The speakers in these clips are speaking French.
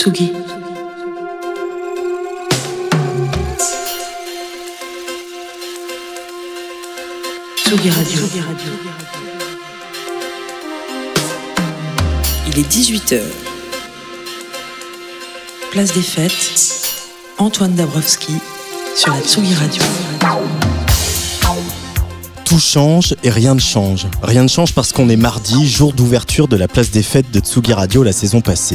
Tsugi. Tsugi Radio. Il est 18h. Place des Fêtes. Antoine Dabrowski sur la Tsugi Radio tout change et rien ne change. Rien ne change parce qu'on est mardi, jour d'ouverture de la place des fêtes de Tsugi Radio la saison passée.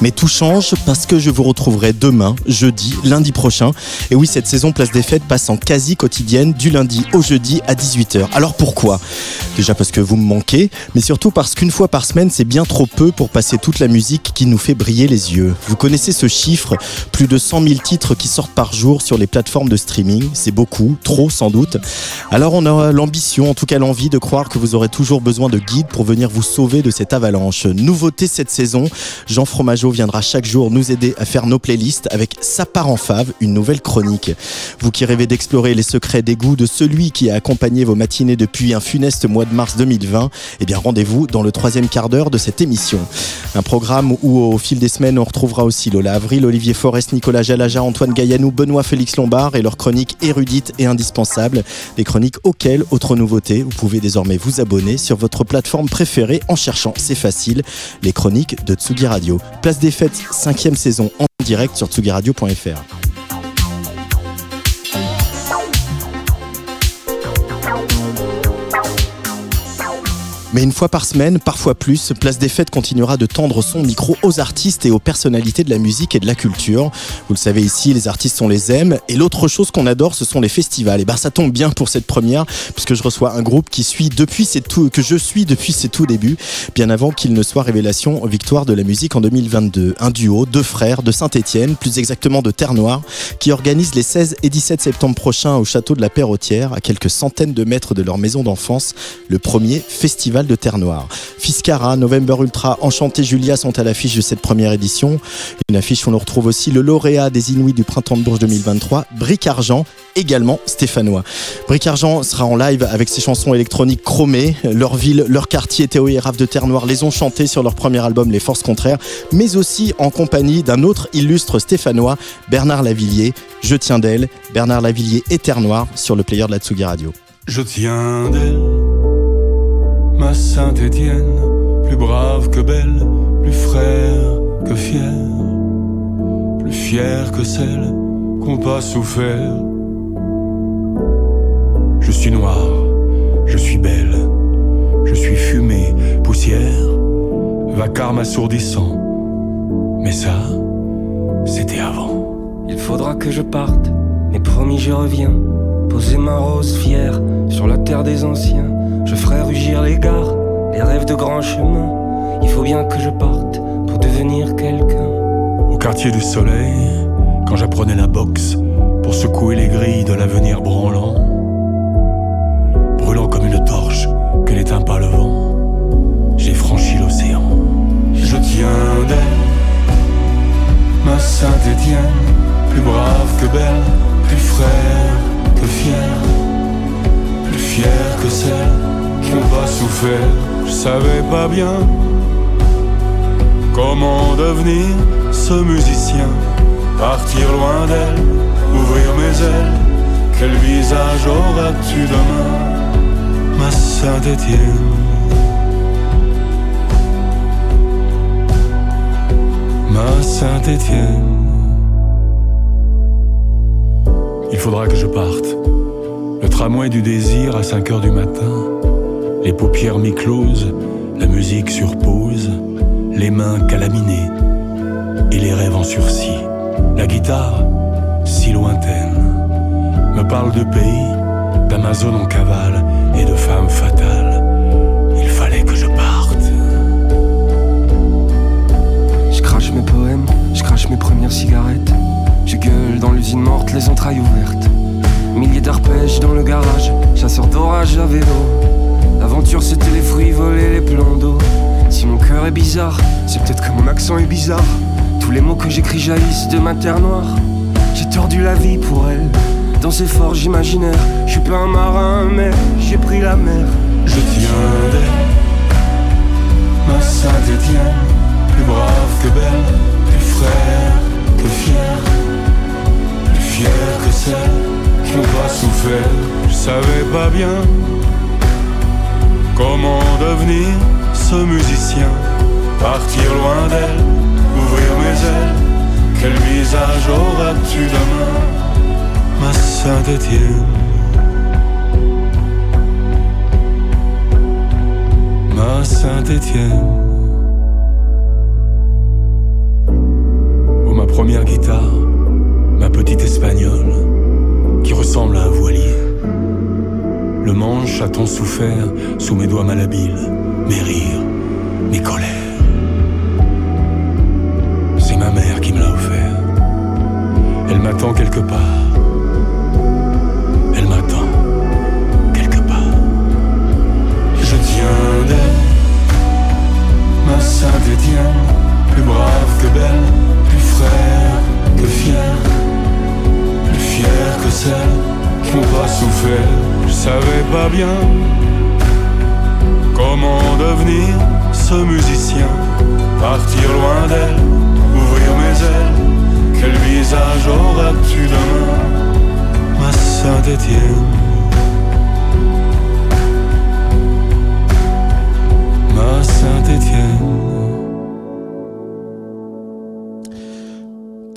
Mais tout change parce que je vous retrouverai demain, jeudi, lundi prochain. Et oui, cette saison Place des Fêtes passe en quasi quotidienne du lundi au jeudi à 18h. Alors pourquoi? Déjà parce que vous me manquez, mais surtout parce qu'une fois par semaine, c'est bien trop peu pour passer toute la musique qui nous fait briller les yeux. Vous connaissez ce chiffre? Plus de 100 000 titres qui sortent par jour sur les plateformes de streaming. C'est beaucoup, trop sans doute. Alors on a l'ambition, en tout cas l'envie de croire que vous aurez toujours besoin de guides pour venir vous sauver de cette avalanche. Nouveauté cette saison, Jean Fromageau viendra chaque jour nous aider à faire nos playlists avec Sa part en fave, une nouvelle chronique. Vous qui rêvez d'explorer les secrets des goûts de celui qui a accompagné vos matinées depuis un funeste mois de mars 2020, eh bien rendez-vous dans le troisième quart d'heure de cette émission. Un programme où au fil des semaines on retrouvera aussi Lola Avril, Olivier Forest, Nicolas Jalaja, Antoine Gaillanou, Benoît Félix Lombard et leurs chroniques érudites et indispensables. Des chroniques auxquelles, autre nouveauté, vous pouvez désormais vous abonner sur votre plateforme préférée en cherchant, c'est facile, les chroniques de Tsugi Radio. Place des Fêtes, cinquième saison en direct sur tsugiradio.fr. Mais une fois par semaine, parfois plus, Place des Fêtes continuera de tendre son micro aux artistes et aux personnalités de la musique et de la culture. Vous le savez ici, les artistes, on les aime. Et l'autre chose qu'on adore, ce sont les festivals. Et ben, ça tombe bien pour cette première, puisque je reçois un groupe qui suit depuis que je suis depuis ses tout débuts, bien avant qu'il ne soit révélation victoire de la musique en 2022. Un duo, deux frères de Saint-Étienne, plus exactement de Terre-Noire, qui organise les 16 et 17 septembre prochains au château de la Perrotière, à quelques centaines de mètres de leur maison d'enfance, le premier festival de Terre Noire. Fiscara, November Ultra, Enchanté Julia sont à l'affiche de cette première édition. Une affiche où on retrouve aussi le lauréat des Inuits du Printemps de Bourges 2023, Bric Argent, également stéphanois. Bric Argent sera en live avec ses chansons électroniques chromées. Leur ville, leur quartier, Théo et Raph de Terre Noire les ont chantées sur leur premier album Les Forces Contraires, mais aussi en compagnie d'un autre illustre stéphanois, Bernard Lavillier. Je tiens d'elle, Bernard Lavillier et Terre Noire sur le player de la Tsugi Radio. Je tiens d'elle Saint-Étienne, plus brave que belle, plus frère que fier, plus fier que celle qu'on pas souffert. Je suis noir, je suis belle, je suis fumée, poussière, vacarme assourdissant. Mais ça, c'était avant. Il faudra que je parte, mais promis je reviens, poser ma rose fière sur la terre des anciens je ferai rugir les gares, les rêves de grands chemins. Il faut bien que je parte pour devenir quelqu'un. Au quartier du soleil, quand j'apprenais la boxe pour secouer les grilles de l'avenir branlant, brûlant comme une torche que n'éteint pas le vent, j'ai franchi l'océan. Je tiens d'elle, ma Saint-Étienne, plus brave que belle, plus frère que fier, plus fier que celle n'ont pas souffert. Je savais pas bien comment devenir ce musicien. Partir loin d'elle, ouvrir mes ailes. Quel visage auras-tu demain, ma Saint-Étienne? Ma Saint-Étienne. Il faudra que je parte. Tramway du désir à 5 heures du matin les paupières mi-closes, la musique sur pause, les mains calaminées et les rêves en sursis. La guitare, si lointaine, me parle de pays, d'Amazon en cavale et de femmes fatales. Il fallait que je parte. Je crache mes poèmes, je crache mes premières cigarettes. Je gueule dans l'usine morte, les entrailles ouvertes. Milliers d'arpèges dans le garage, chasseur d'orage à vélo. L'aventure c'était les fruits volés, les plans d'eau. Si mon cœur est bizarre, c'est peut-être que mon accent est bizarre. Tous les mots que j'écris jaillissent de ma terre noire. J'ai tordu la vie pour elle. Dans ces forges imaginaires, je suis pas un marin, mais j'ai pris la mer. Je tiens d'elle, ma Saint-Étienne, plus brave que belle, plus frère que fier, plus fier que celle n'ont pas souffert. Je savais pas bien comment devenir ce musicien. Partir loin d'elle, ouvrir mes ailes. Quel visage auras-tu demain, ma Saint-Étienne Ma Saint-Étienne. Oh, ma première guitare, ma petite espagnole, un. Le manche a tant souffert sous mes doigts malhabiles, mes rires, mes colères. C'est ma mère qui me l'a offert. Elle m'attend quelque part. Elle m'attend quelque part. Je tiens d'elle, ma sainte Étienne, plus brave que belle, plus frère que fier que celle qui pas souffert. Je savais pas bien comment devenir ce musicien, partir loin d'elle, ouvrir mes ailes. Quel visage auras-tu demain, ma sainte Étienne Ma sainte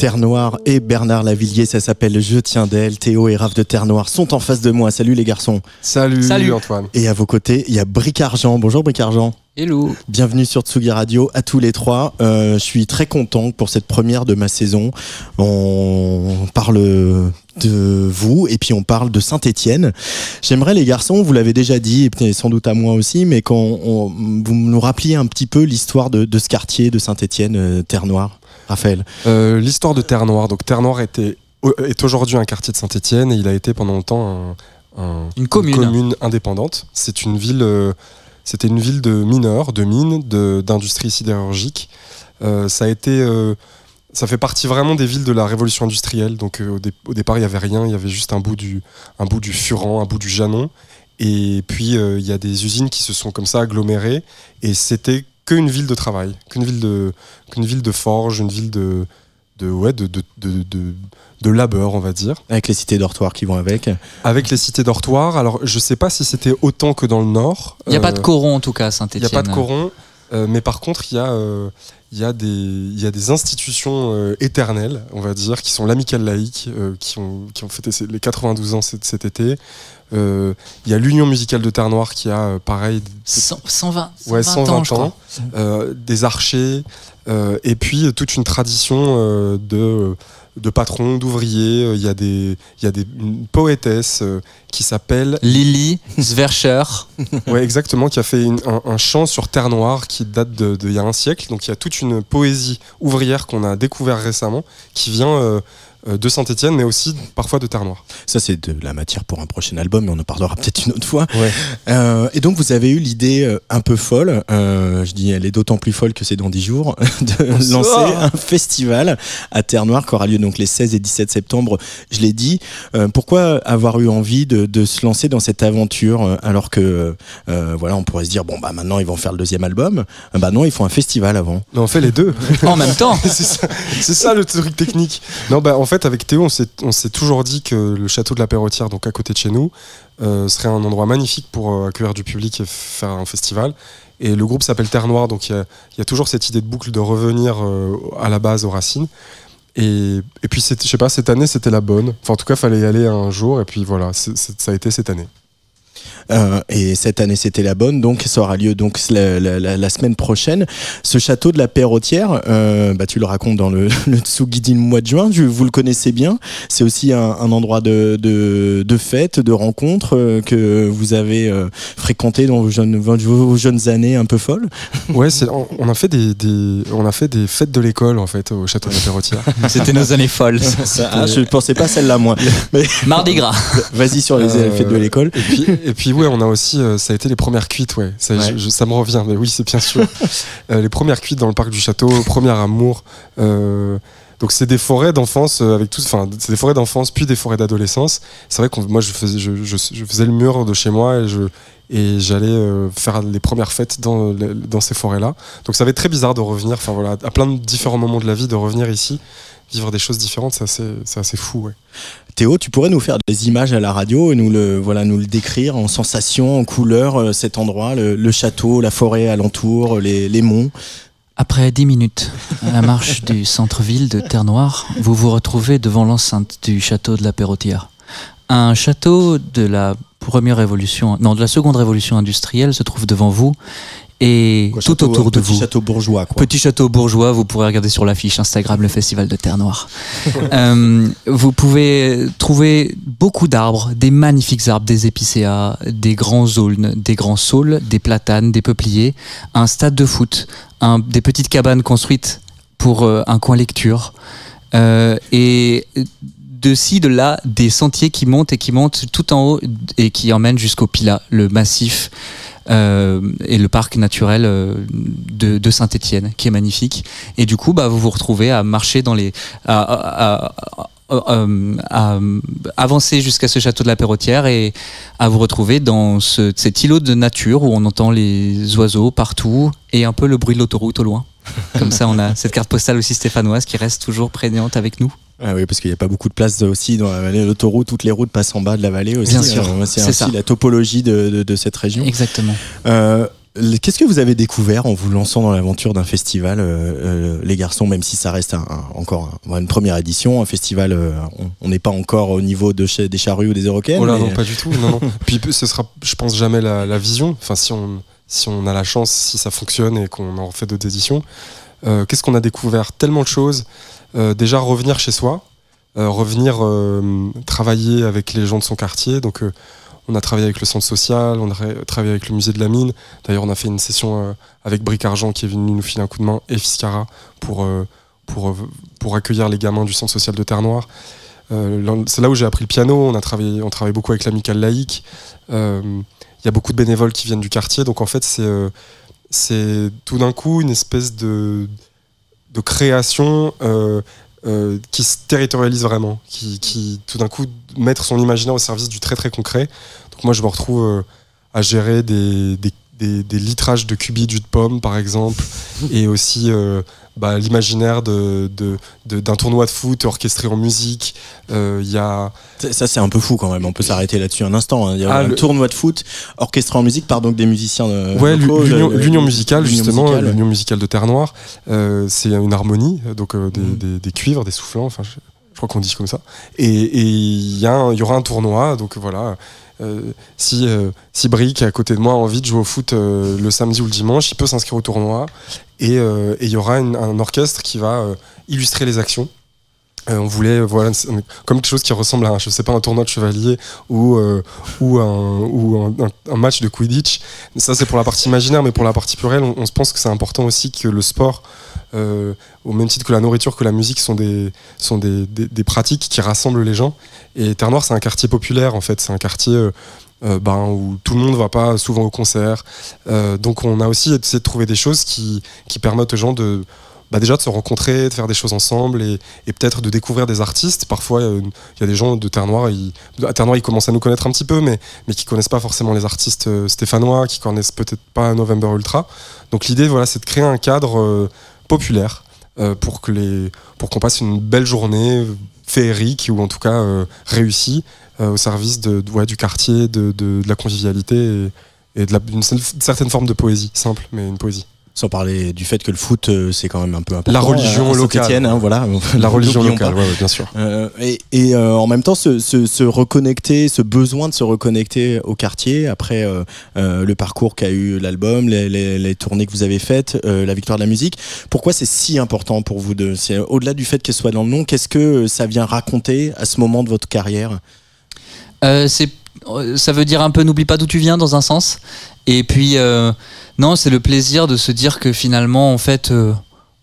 Terre Noire et Bernard Lavillier, ça s'appelle Je tiens d'elle. Théo et Raph de Terre Noire sont en face de moi. Salut les garçons. Salut, Salut. Antoine. Et à vos côtés, il y a Bric Argent. Bonjour Bric Argent. Hello. Bienvenue sur Tsugi Radio à tous les trois. Euh, je suis très content pour cette première de ma saison. On parle de vous et puis on parle de Saint-Étienne. J'aimerais les garçons, vous l'avez déjà dit et peut-être sans doute à moi aussi, mais quand on- vous nous rappeliez un petit peu l'histoire de, de ce quartier de Saint-Étienne, euh, Terre Noire. Raphaël. Euh, L'histoire de Terre Noire. Donc Terre Noire était, est aujourd'hui un quartier de Saint-Étienne et il a été pendant longtemps un- un- Une commune. indépendante. C'est une ville, euh, c'était une ville de mineurs, de mines, de- d'industrie sidérurgique. Euh, ça a été, euh, ça fait partie vraiment des villes de la révolution industrielle. Donc euh, au, dé- au départ il y avait rien, il y avait juste un bout du, un bout du Furan, un bout du Janon. Et puis euh, il y a des usines qui se sont comme ça agglomérées et c'était qu'une ville de travail, qu'une ville de, qu'une ville de forge, une ville de, de ouais, de, de, de, de, de labeur, on va dire Avec les cités dortoirs qui vont avec. avec les cités dortoirs. Alors, je sais pas si c'était autant que dans le Nord. Il n'y a pas de Euh, coron en tout cas à Il n'y a pas de coron. Euh, mais par contre, il y, a, euh, il y, a des- il y a des institutions euh, éternelles, on va dire, qui sont l'Amicale laïque, qui, ont, qui ont fêté les 92 ans cet, cet été. Euh, Il y a l'Union musicale de Terre Noire qui a, euh, pareil, 100 120, 120 Ouais, 120 ans, je crois. euh, des archers, et puis toute une tradition de, de patrons, d'ouvriers. Euh, Il y a, des, il y a des, une poétesse euh, qui s'appelle Lily, Zwercher. Ouais, exactement, qui a fait une- un, un chant sur Terre Noire qui date de- d'il y a un siècle. Donc il y a toute une poésie ouvrière qu'on a découvert récemment qui vient euh, de Saint-Étienne, mais aussi parfois de Terre Noire. Ça, c'est de la matière pour un prochain album, mais on en parlera peut-être une autre fois. Ouais. Euh, et donc, vous avez eu l'idée euh, un peu folle, euh, je dis elle est d'autant plus folle que c'est dans 10 jours, de lancer un festival à Terre Noire qui aura lieu donc les 16 et 17 septembre. Je l'ai dit. Euh, pourquoi avoir eu envie de, de se lancer dans cette aventure euh, alors que, euh, voilà, on pourrait se dire, bon, bah maintenant ils vont faire le deuxième album. Euh, bah non, ils font un festival avant. Mais on fait les deux. En même temps. c'est ça, le truc technique. Non, bah en fait avec Théo, on s'est, toujours dit que le château de la Perrotière, donc à côté de chez nous, euh, serait un endroit magnifique pour euh, accueillir du public et faire un festival. Et le groupe s'appelle Terre Noire, donc il y a, il toujours cette idée de boucle de revenir euh, à la base aux racines. Et, puis, je sais pas, cette année, c'était la bonne. Enfin, en tout cas, fallait y aller un jour, et puis voilà, ça a été cette année. Euh, et cette année, c'était la bonne, donc ça aura lieu donc la, la- la- la semaine prochaine. Ce château de la Perrotière, euh, bah, tu le racontes dans le, le Tsugi du mois de juin, tu- vous le connaissez bien. C'est aussi un, un endroit de, de, de fête, de rencontre euh, que vous avez euh, fréquenté dans vos jeunes, vos, vos jeunes années un peu folles. Ouais, c'est, on, on a fait des, des- on a fait des fêtes de l'école, en fait, au château de la Perrotière. C'était nos années folles. Ah, je pensais pas celle-là, moi. Mais Mardi gras. vas-y sur les Euh, fêtes de l'école. Et puis, et puis ouais, on a aussi, euh, ça a été les premières cuites, ouais. Ça, Ouais. je- je- ça me revient, mais oui, c'est bien sûr. Euh, les premières cuites dans le parc du château, premier amour. euh, donc c'est des forêts d'enfance avec tout, enfin c'est des forêts d'enfance puis des forêts d'adolescence. C'est vrai que moi je faisais, je, je- je faisais le mur de chez moi et je et j'allais faire les premières fêtes dans, dans ces forêts-là. Donc ça va être très bizarre de revenir, enfin voilà, à plein de différents moments de la vie, de revenir ici, vivre des choses différentes, c'est assez, assez, fou. Ouais. Théo, tu pourrais nous faire des images à la radio et nous le, voilà, nous le décrire en sensations, en couleurs, cet endroit, le, château, la forêt alentour, les, les monts? Après dix minutes à la marche du centre-ville de Terre-Noire, vous vous retrouvez devant l'enceinte du château de la Perrotière. Un château de la première révolution, non, de la seconde révolution industrielle se trouve devant vous et tout autour de vous. Petit château bourgeois. Quoi. Petit château bourgeois, vous pourrez regarder sur l'affiche Instagram le Festival de Terre Noire. euh, vous pouvez trouver beaucoup d'arbres, des magnifiques arbres, des épicéas, des grands aulnes, des grands saules, des platanes, des peupliers, un stade de foot, un, des petites cabanes construites pour euh, un coin lecture. Euh, et de ci, de là, des sentiers qui montent et qui montent tout en haut et qui emmènent jusqu'au Pila, le massif euh, et le parc naturel euh, de, Saint-Étienne, qui est magnifique. Et du coup, bah, vous vous retrouvez à marcher dans les, à, avancer jusqu'à ce château de la Perrotière et à vous retrouver dans ce, cet îlot de nature où on entend les oiseaux partout et un peu le bruit de l'autoroute au loin. Comme ça, on a cette carte postale aussi stéphanoise qui reste toujours prégnante avec nous. Ah oui, parce qu'il n'y a pas beaucoup de place aussi dans la vallée. L'autoroute, toutes les routes passent en bas de la vallée aussi. Bien sûr. Euh, c'est ainsi la topologie de, de, cette région. Exactement. Euh, Qu'est-ce que vous avez découvert en vous lançant dans l'aventure d'un festival, euh, euh les garçons, même si ça reste un, encore une première édition, un festival, euh, on n'est pas encore au niveau de des charrues ou des Eurocaines Oh là, non, pas du tout. Non, non. Puis ce sera, je pense, jamais la, la, vision. Enfin, si on, si on a la chance, si ça fonctionne et qu'on en fait d'autres éditions. Euh, Qu'est-ce qu'on a découvert Tellement de choses. déjà, revenir chez soi, euh, revenir euh, travailler avec les gens de son quartier. Donc, euh, on a travaillé avec le centre social, on a travaillé avec le musée de la mine. D'ailleurs, on a fait une session avec Bric Argent qui est venu nous filer un coup de main et Fiscara pour, pour, pour accueillir les gamins du centre social de Terre-Noire. c'est là où j'ai appris le piano. On a travaillé, on travaille beaucoup avec l'amicale laïque. Il y a beaucoup de bénévoles qui viennent du quartier. Donc en fait, c'est c'est tout d'un coup une espèce de, de création euh, qui se territorialise vraiment, qui, tout d'un coup mettre son imaginaire au service du très très concret. Donc moi je me retrouve euh, à gérer des, des, litrages de cubis de jus de pomme par exemple, et aussi euh, bah, l'imaginaire d'un de, de, tournoi de foot orchestré en musique. Euh, y a... Ça, c'est un peu fou quand même. On peut s'arrêter là-dessus un instant. Hein. Il y a ah, un tournoi de foot orchestré en musique par donc des musiciens. Euh, ouais, l'union musicale, justement, l'union musicale de Terre Noire. Euh, c'est une harmonie, donc des, mm. des, des, cuivres, des soufflants. Enfin, je, crois qu'on dit comme ça. Et il y, y, aura un tournoi, donc voilà. Si, si Brick à côté de moi a envie de jouer au foot le samedi ou le dimanche, il peut s'inscrire au tournoi et il y aura un orchestre qui va illustrer les actions. Euh, on voulait voilà comme quelque chose qui ressemble à je sais pas un tournoi de chevalier ou euh, ou, un, ou un, match de Quidditch ça c'est pour la partie imaginaire mais pour la partie plurielle on, se pense que c'est important aussi que le sport euh, au même titre que la nourriture que la musique sont des sont des, des, pratiques qui rassemblent les gens et Terre Noire c'est un quartier populaire en fait c'est un quartier ben, où tout le monde va pas souvent au concert donc on a aussi essayé de trouver des choses qui, qui permettent aux gens de bah déjà de se rencontrer, de faire des choses ensemble et, peut-être de découvrir des artistes. Parfois, il y a des gens de Terre Noire, ils, à Terre Noire, ils commencent à nous connaître un petit peu, mais, mais qui connaissent pas forcément les artistes euh, stéphanois, qui connaissent peut-être pas November Ultra. Donc l'idée, voilà, c'est de créer un cadre euh, populaire euh, pour qu'on passe une belle journée féerique ou en tout cas réussie au service de, du quartier, de, la convivialité et, et d'une certaine forme de poésie, simple, mais une poésie. Sans parler du fait que le foot, euh, c'est quand même un peu important. La religion locale. Hein, voilà. La religion locale, ouais, bien sûr. Euh, et, et euh, en même temps, se, se, se, reconnecter, ce besoin de se reconnecter au quartier après le parcours qu'a eu l'album, les, les, les, tournées que vous avez faites, la victoire de la musique. Pourquoi c'est si important pour vous deux C'est au-delà du fait qu'elle soit dans le nom, qu'est-ce que ça vient raconter à ce moment de votre carrière? C'est ça veut dire un peu n'oublie pas d'où tu viens dans un sens. Et puis non, c'est le plaisir de se dire que finalement, en fait, euh,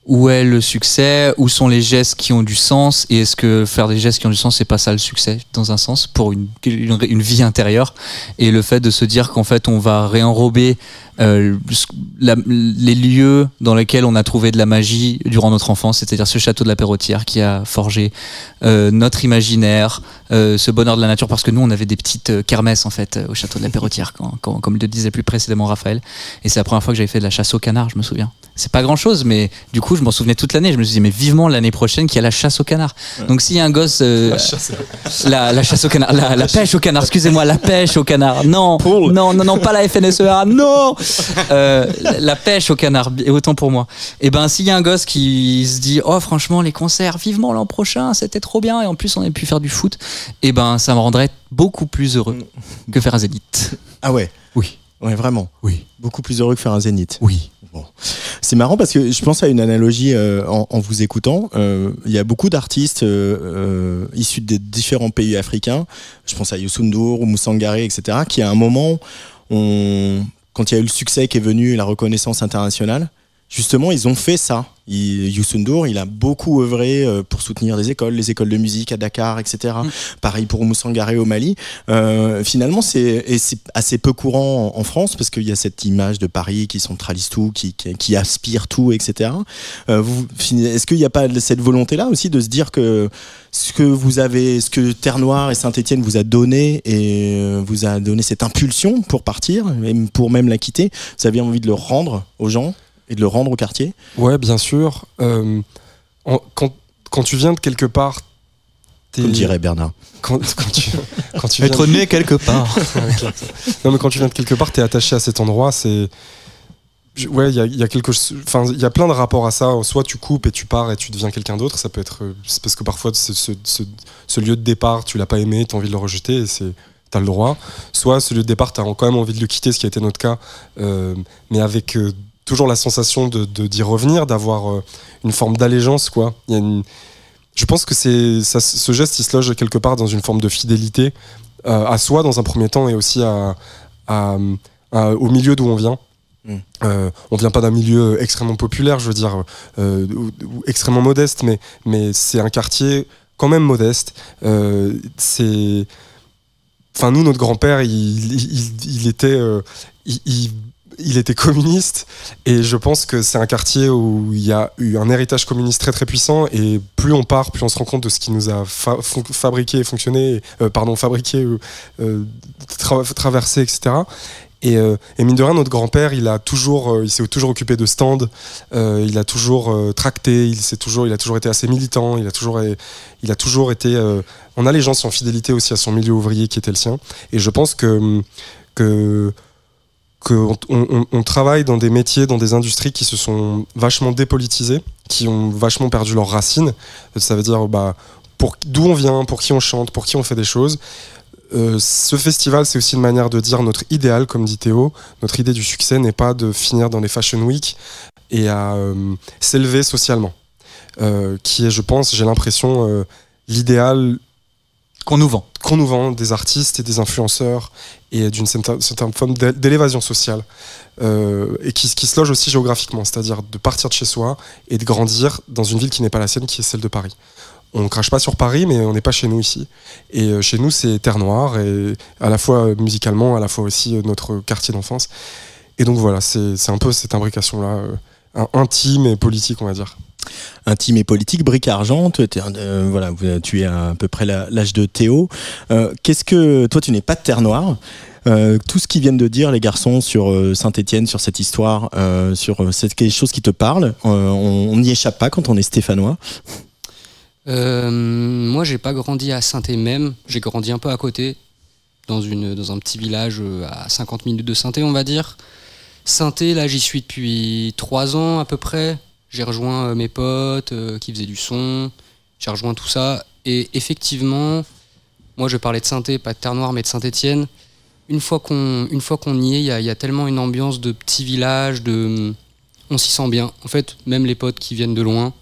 où est le succès, où sont les gestes qui ont du sens, et est-ce que faire des gestes qui ont du sens, c'est pas ça le succès, dans un sens, pour une, une, vie intérieure, et le fait de se dire qu'en fait on va réenrober euh, les lieux dans lesquels on a trouvé de la magie durant notre enfance, c'est-à-dire ce château de la Perrotière qui a forgé euh, notre imaginaire, euh, ce bonheur de la nature, parce que nous on avait des petites euh, kermesses en fait euh, au château de la Perrotière, quand, quand- comme le disait plus précédemment Raphaël, et c'est la première fois que j'avais fait de la chasse au canard, je me souviens. C'est pas grand chose, mais du coup je m'en souvenais toute l'année. Je me suis dit mais vivement l'année prochaine qu'il y a la chasse au canard. Donc s'il y a un gosse, euh, la, la chasse au canard, la, la pêche au canard, excusez-moi, la pêche au canard. Non, non, non, non, pas la FNSEA, non. Euh, la- pêche au canard, autant pour moi. Et ben s'il y a un gosse qui se dit oh franchement les concerts, vivement l'an prochain, c'était trop bien, et en plus on a pu faire du foot, et ben ça me rendrait beaucoup plus heureux que faire un zénith. Ah ouais Oui, Ouais, vraiment. oui, Beaucoup plus heureux que faire un zénith. oui. Bon. C'est marrant parce que je pense à une analogie euh, en, en vous écoutant. Euh, Il y a beaucoup d'artistes euh, issus des différents pays africains. Je pense à Youssou N'Dour ou Moussangare, etc. qui à un moment, quand il y a eu le succès qui est venu, et la reconnaissance internationale, justement, ils ont fait ça. Youssou il a beaucoup œuvré euh, pour soutenir des écoles, les écoles de musique à Dakar, etc. Pareil pour Moussangare au Mali. Euh, finalement, c'est assez peu courant en, en France parce qu'il y a cette image de Paris qui centralise tout, qui, qui, qui aspire tout, etc. Euh, Est-ce qu'il n'y a pas cette volonté-là aussi de se dire que ce que vous avez, ce que Terre Noire et Saint-Étienne vous a donné et euh, vous a donné cette impulsion pour partir, et pour même la quitter, vous avez envie de le rendre aux gens? Et de le rendre au quartier Ouais, bien sûr. Euh, en- quand, quand tu viens de quelque part, t'es- Comme dirait Bernard. quand, quand tu, quand tu viens de- né quelque part. Non, mais quand tu viens de quelque part, t'es attaché à cet endroit. C'est ouais, il y a, il y a quelque. Enfin, il y a plein de rapports à ça. Soit tu coupes et tu pars et tu deviens quelqu'un d'autre. Ça peut être euh, c'est parce que parfois ce, ce- ce- ce lieu de départ, tu l'as pas aimé, t'as envie de le rejeter et c'est t'as le droit. Soit ce lieu de départ, t'as quand même envie de le quitter, ce qui a été notre cas, euh, mais avec euh, toujours la sensation de d'y revenir, d'avoir euh, une forme d'allégeance, quoi. Il y a une- je pense que c'est ce geste, il se loge quelque part dans une forme de fidélité euh, à soi dans un premier temps et aussi à, à- à- au milieu d'où on vient. Mm. Euh, on vient pas d'un milieu extrêmement populaire, je veux dire, euh, ou- ou extrêmement modeste, mais, mais c'est un quartier quand même modeste. C'est, enfin nous, notre grand-père, il, il- il était, euh, il, il- était communiste, et je pense que c'est un quartier où il y a eu un héritage communiste très très puissant, et plus on part, plus on se rend compte de ce qui nous a fa- fabriqué et fonctionné, euh, pardon, fabriqué, euh, tra- traversé, etc. Et, euh, et mine de rien, notre grand-père, il a toujours, euh, il s'est toujours occupé de stands, il a toujours tracté, il s'est toujours, il a toujours été assez militant, il a toujours, il a toujours été euh, en allégeance, en fidélité aussi à son milieu ouvrier qui était le sien. Et je pense que que que on, travaille dans des métiers, dans des industries qui se sont vachement dépolitisées, qui ont vachement perdu leurs racines. Ça veut dire bah pour d'où on vient, pour qui on chante, pour qui on fait des choses. Euh, ce festival, c'est aussi une manière de dire notre idéal, comme dit Théo. Notre idée du succès n'est pas de finir dans les Fashion Week et à euh, s'élever socialement. Euh, qui est, je pense, j'ai l'impression, l'idéal Qu'on nous vend. qu'on nous vend des artistes et des influenceurs et d'une certaine, forme d'é- d'élévation sociale euh, et qui, se loge aussi géographiquement, c'est-à-dire de partir de chez soi et de grandir dans une ville qui n'est pas la sienne, qui est celle de Paris. On ne crache pas sur Paris, mais on n'est pas chez nous ici. Et euh, chez nous, c'est Terre Noire, et à la fois euh, musicalement, à la fois aussi notre quartier d'enfance. Et donc voilà, c'est un peu cette imbrication-là, intime et politique, on va dire. Intime et politique, brique argent, tu, étais un- euh, voilà, tu es à, peu près l'âge de Théo. Euh, Qu'est-ce que toi tu n'es pas de Terre Noire Euh, tout ce qu'ils viennent de dire les garçons sur euh, Saint-Étienne, sur cette histoire, sur c'est quelque chose qui te parle. on n'y échappe pas quand on est stéphanois. Moi, j'ai pas grandi à saint même. J'ai grandi un peu à côté, dans, une, dans un petit village à 50 minutes de saint on va dire. saint là, j'y suis depuis 3 ans à peu près. J'ai rejoint euh, mes potes euh, qui faisaient du son. J'ai rejoint tout ça. Et effectivement, moi, je parlais de saint pas de Terre-Noire, mais de Saint-Étienne. Une fois qu'on y est, il y a, il y a tellement une ambiance de petit village, de, on s'y sent bien. En fait, même les potes qui viennent de loin,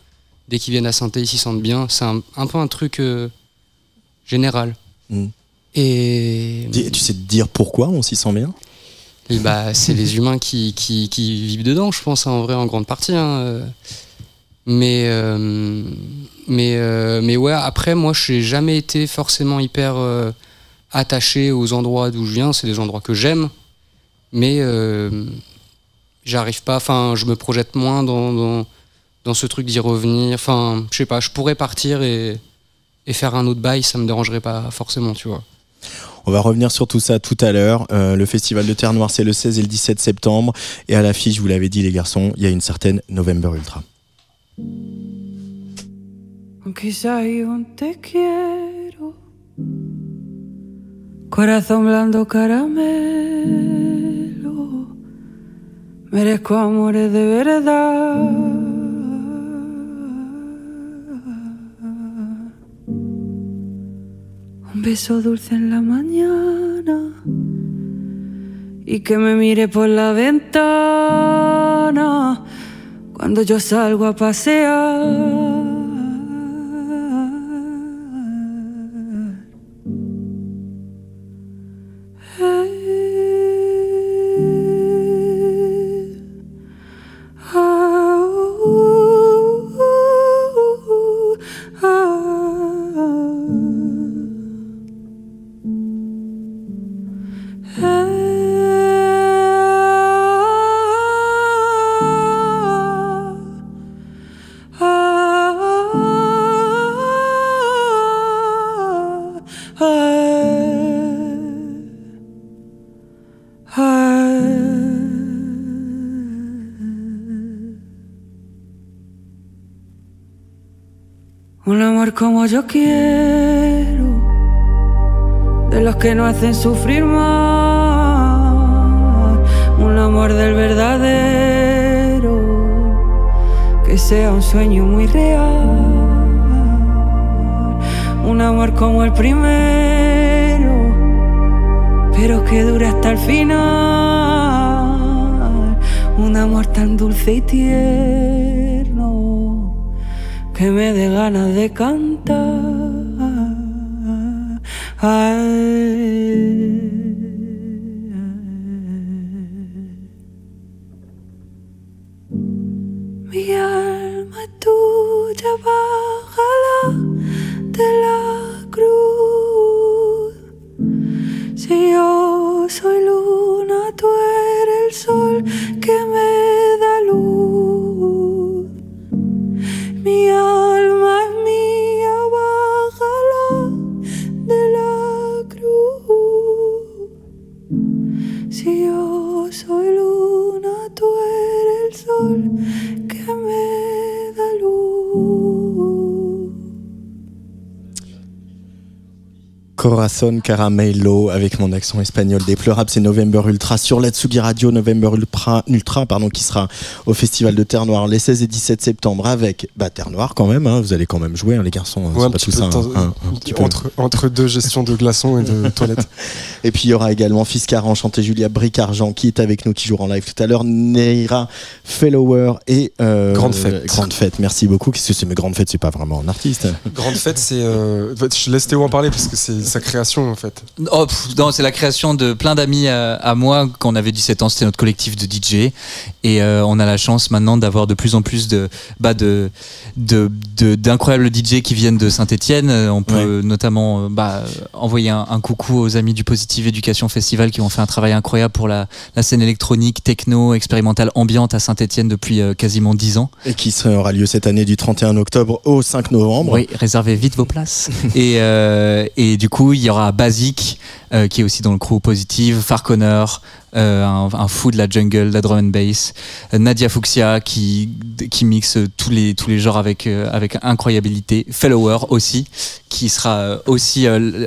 dès qu'ils viennent à saint ils s'y sentent bien. C'est un, un peu un truc euh, général. Mm. Et, Tu sais te dire pourquoi on s'y sent bien? Bah, c'est les humains qui, qui, vivent dedans, je pense, hein, en vrai, en grande partie. hein. Euh, Mais, euh, mais, euh, mais ouais, après, moi, je n'ai jamais été forcément hyper attaché aux endroits d'où je viens. C'est des endroits que j'aime, mais j'arrive pas. Enfin, je me projette moins dans, dans, dans ce truc d'y revenir. Enfin, je sais pas, je pourrais partir et, et faire un autre bail, ça me dérangerait pas forcément, tu vois. On va revenir sur tout ça tout à l'heure. Euh, le festival de Terre Noire, c'est le 16 et le 17 septembre. Et à l'affiche, vous l'avez dit, les garçons, il y a une certaine November Ultra. Blando caramelo, de. Beso dulce en la mañana y que me mire por la ventana cuando yo salgo a pasear. Quiero, de los que no hacen sufrir más. Un amor del verdadero, que sea un sueño muy real. Un amor como el primero, pero que dure hasta el final. Un amor tan dulce y tierno que me dé ganas de cantar. Mi alma tuya baja de la Corazon Caramelo avec mon accent espagnol déplorable, c'est November Ultra sur la Tsugi Radio, November Ultra, Ultra pardon, qui sera au Festival de Terre Noire les 16 et 17 septembre avec bah, Terre Noire quand même, hein, vous allez quand même jouer hein, les garçons, hein, Ouais, c'est un pas tout ça. temps- hein, un entre, entre deux gestions de glaçons et de toilettes. Et puis il y aura également Fiscaran, chanté Julia Bric-Argent qui est avec nous, qui jouera en live tout à l'heure, Neira Fellower et euh, Grande Fête. Grande Fête, merci beaucoup. Qu'est-ce que c'est Mais Grande Fête, c'est pas vraiment un artiste. Grande fête, c'est. euh, je laisse Théo en parler parce que c'est sa création en fait. Oh, pff, non, c'est la création de plein d'amis à, à moi. Quand on avait 17 ans, c'était notre collectif de DJ. Et euh, on a la chance maintenant d'avoir de plus en plus de, bah, de, de, de- d'incroyables DJ qui viennent de Saint-Etienne. On peut notamment euh, bah, envoyer un, un coucou aux amis du Positive Education Festival qui ont fait un travail incroyable pour la, la scène électronique, techno, expérimentale, ambiante à Saint-Etienne depuis euh, quasiment 10 ans. Et qui sera- aura lieu cette année du 31 octobre au 5 novembre. Oui, réservez vite vos places. et, euh, et du coup, il y aura Basic, euh, qui est aussi dans le crew positive, Farconer, euh, un, fou de la jungle, de la drum and bass, euh, Nadia Fuxia, qui, mixe tous les, genres avec, incroyabilité, Fellower aussi, qui sera aussi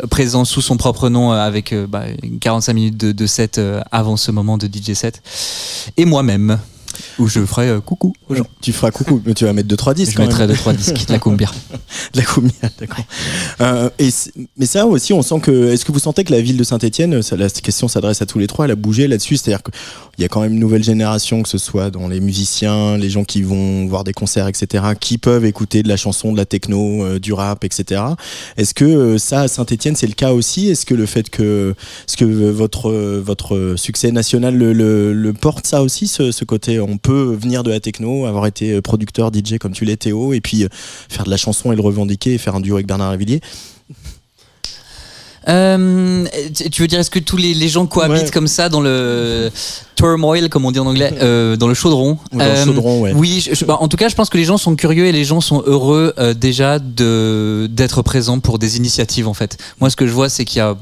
présent sous son propre nom avec euh, bah, 45 minutes de, de set avant ce moment de DJ set. Et moi-même, où je ferai euh, coucou aux gens. Tu feras coucou, mais tu vas mettre 2-3 disques. Je mettrai même. 2-3 disques de la cumbia. De la cumbia, d'accord. Euh, et mais ça aussi, on sent que. Est-ce que vous sentez que la ville de Saint-Etienne, la question s'adresse à tous les trois, elle a bougé là-dessus? C'est-à-dire qu'il il y a quand même une nouvelle génération, que ce soit dans les musiciens, les gens qui vont voir des concerts, etc., qui peuvent écouter de la chanson, de la techno, euh, du rap, etc. Est-ce que ça, à Saint-Etienne, c'est le cas aussi? Est-ce que le fait que, est-ce que votre, votre succès national le, le- le porte ça aussi, ce, ce côté On peut venir de la techno, avoir été producteur, DJ comme tu l'es, Théo, et puis euh, faire de la chanson et le revendiquer et faire un duo avec Bernard Lavillier Euh, tu- veux dire, est-ce que tous les, les gens cohabitent Ouais. comme ça dans le turmoil, comme on dit en anglais, euh, dans le chaudron Ou dans le Euh, chaudron, ouais. Oui, je- je- bah, en tout cas, je pense que les gens sont curieux et les gens sont heureux euh, déjà de d'être présents pour des initiatives en fait. Moi, ce que je vois, c'est qu'il y a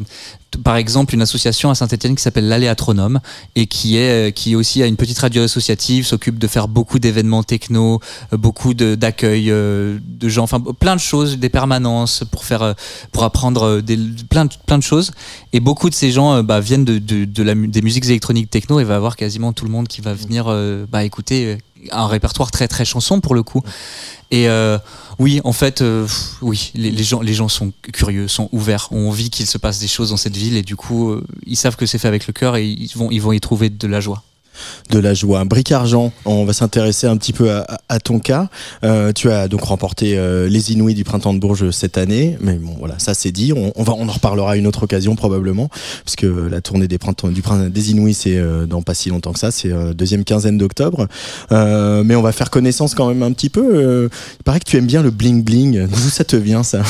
par exemple une association à Saint-Etienne qui s'appelle l'Aléatronome et qui est euh, qui aussi a une petite radio associative, s'occupe de faire beaucoup d'événements techno, euh, beaucoup d'accueil euh, de gens, enfin plein de choses, des permanences pour faire pour apprendre des, plein de, plein de choses. Et beaucoup de ces gens bah, viennent de, des musiques électroniques techno et va avoir quasiment tout le monde qui va venir bah, écouter un répertoire très très chanson pour le coup. Et euh, oui, en fait, euh, oui, les, les gens, les gens sont curieux, sont ouverts, ont envie qu'il se passe des choses dans cette ville et du coup, euh, ils savent que c'est fait avec le cœur et ils vont, ils vont y trouver de la joie. De la joie. Bric Argent, on va s'intéresser un petit peu à, ton cas. Euh, tu as donc remporté euh, les Inouïs du printemps de Bourges cette année, mais bon voilà, ça c'est dit. On, va, on en reparlera à une autre occasion probablement, puisque la tournée des printemps du des Inouïs c'est euh, dans pas si longtemps que ça, c'est euh, deuxième quinzaine d'octobre. Euh, mais on va faire connaissance quand même un petit peu. Euh, il paraît que tu aimes bien le bling bling. D'où ça te vient ça?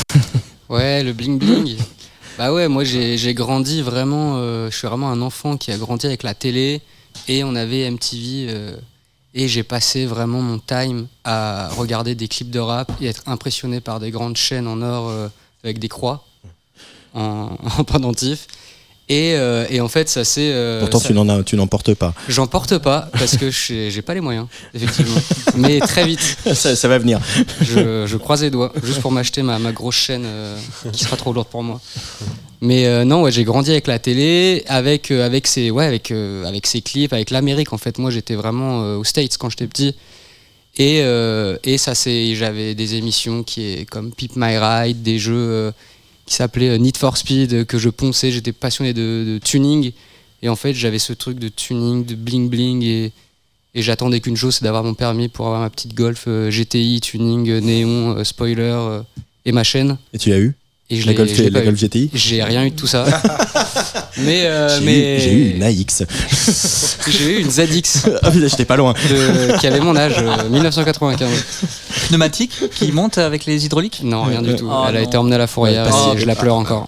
Ouais, le bling bling. bah ouais, moi j'ai grandi vraiment. euh, je suis vraiment un enfant qui a grandi avec la télé et on avait MTV. euh, et j'ai passé vraiment mon time à regarder des clips de rap et être impressionné par des grandes chaînes en or euh, avec des croix en, en pendentif. Et, euh, et en fait, ça c'est. euh, Pourtant ça- tu n'en as, tu n'en portes pas. J'en porte pas parce que je j'ai pas les moyens, effectivement. Mais très vite, ça, ça va venir. je, je croise les doigts juste pour m'acheter ma, ma grosse chaîne euh, qui sera trop lourde pour moi. Mais non, ouais, j'ai grandi avec la télé, avec avec ses ouais, avec avec ses clips, avec l'Amérique. En fait, moi, j'étais vraiment aux States quand j'étais petit. Et, et ça, c'est j'avais des émissions qui est comme Peep My Ride, des jeux qui s'appelaient euh, Need for Speed euh, que je ponçais. J'étais passionné de, tuning. Et en fait, j'avais ce truc de tuning, de bling bling et et j'attendais qu'une chose, c'est d'avoir mon permis pour avoir ma petite Golf euh, GTI, tuning, néon, spoiler et ma chaîne. Et tu l'as eu? Et je La Golf, je la pas Golf. GTI J'ai rien eu de tout ça. mais euh, J'ai mais eu- j'ai eu une AX. j'ai eu une ZX ah putain, j'étais pas loin. de- qui avait mon âge, euh, 1995. Pneumatique qui monte avec les hydrauliques Non, rien du tout. Oh Elle a non. été emmenée à la fourrière et je la pleure encore.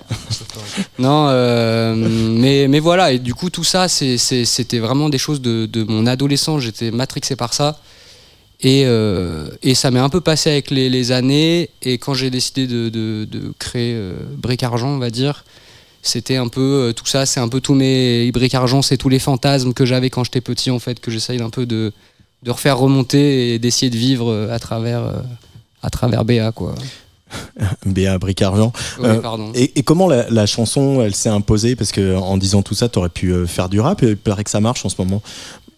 non, euh, mais, mais voilà, et du coup, tout ça, c'est- c'est- c'était vraiment des choses de, de mon adolescence. J'étais matrixé par ça. Et, euh, et ça m'est un peu passé avec les, les années. Et quand j'ai décidé de, de- de créer euh, Bric Argent, on va dire, c'était un peu euh, tout ça, c'est un peu tous mes Bric Argent, c'est tous les fantasmes que j'avais quand j'étais petit, en fait, que j'essaye un peu de, de refaire remonter et d'essayer de vivre à travers, à travers BA, quoi. Béa Bric Argent. Oui, pardon. Et, et comment la, la chanson, elle s'est imposée? Parce que en disant tout ça, t'aurais pu euh, faire du rap. Et il paraît que ça marche en ce moment.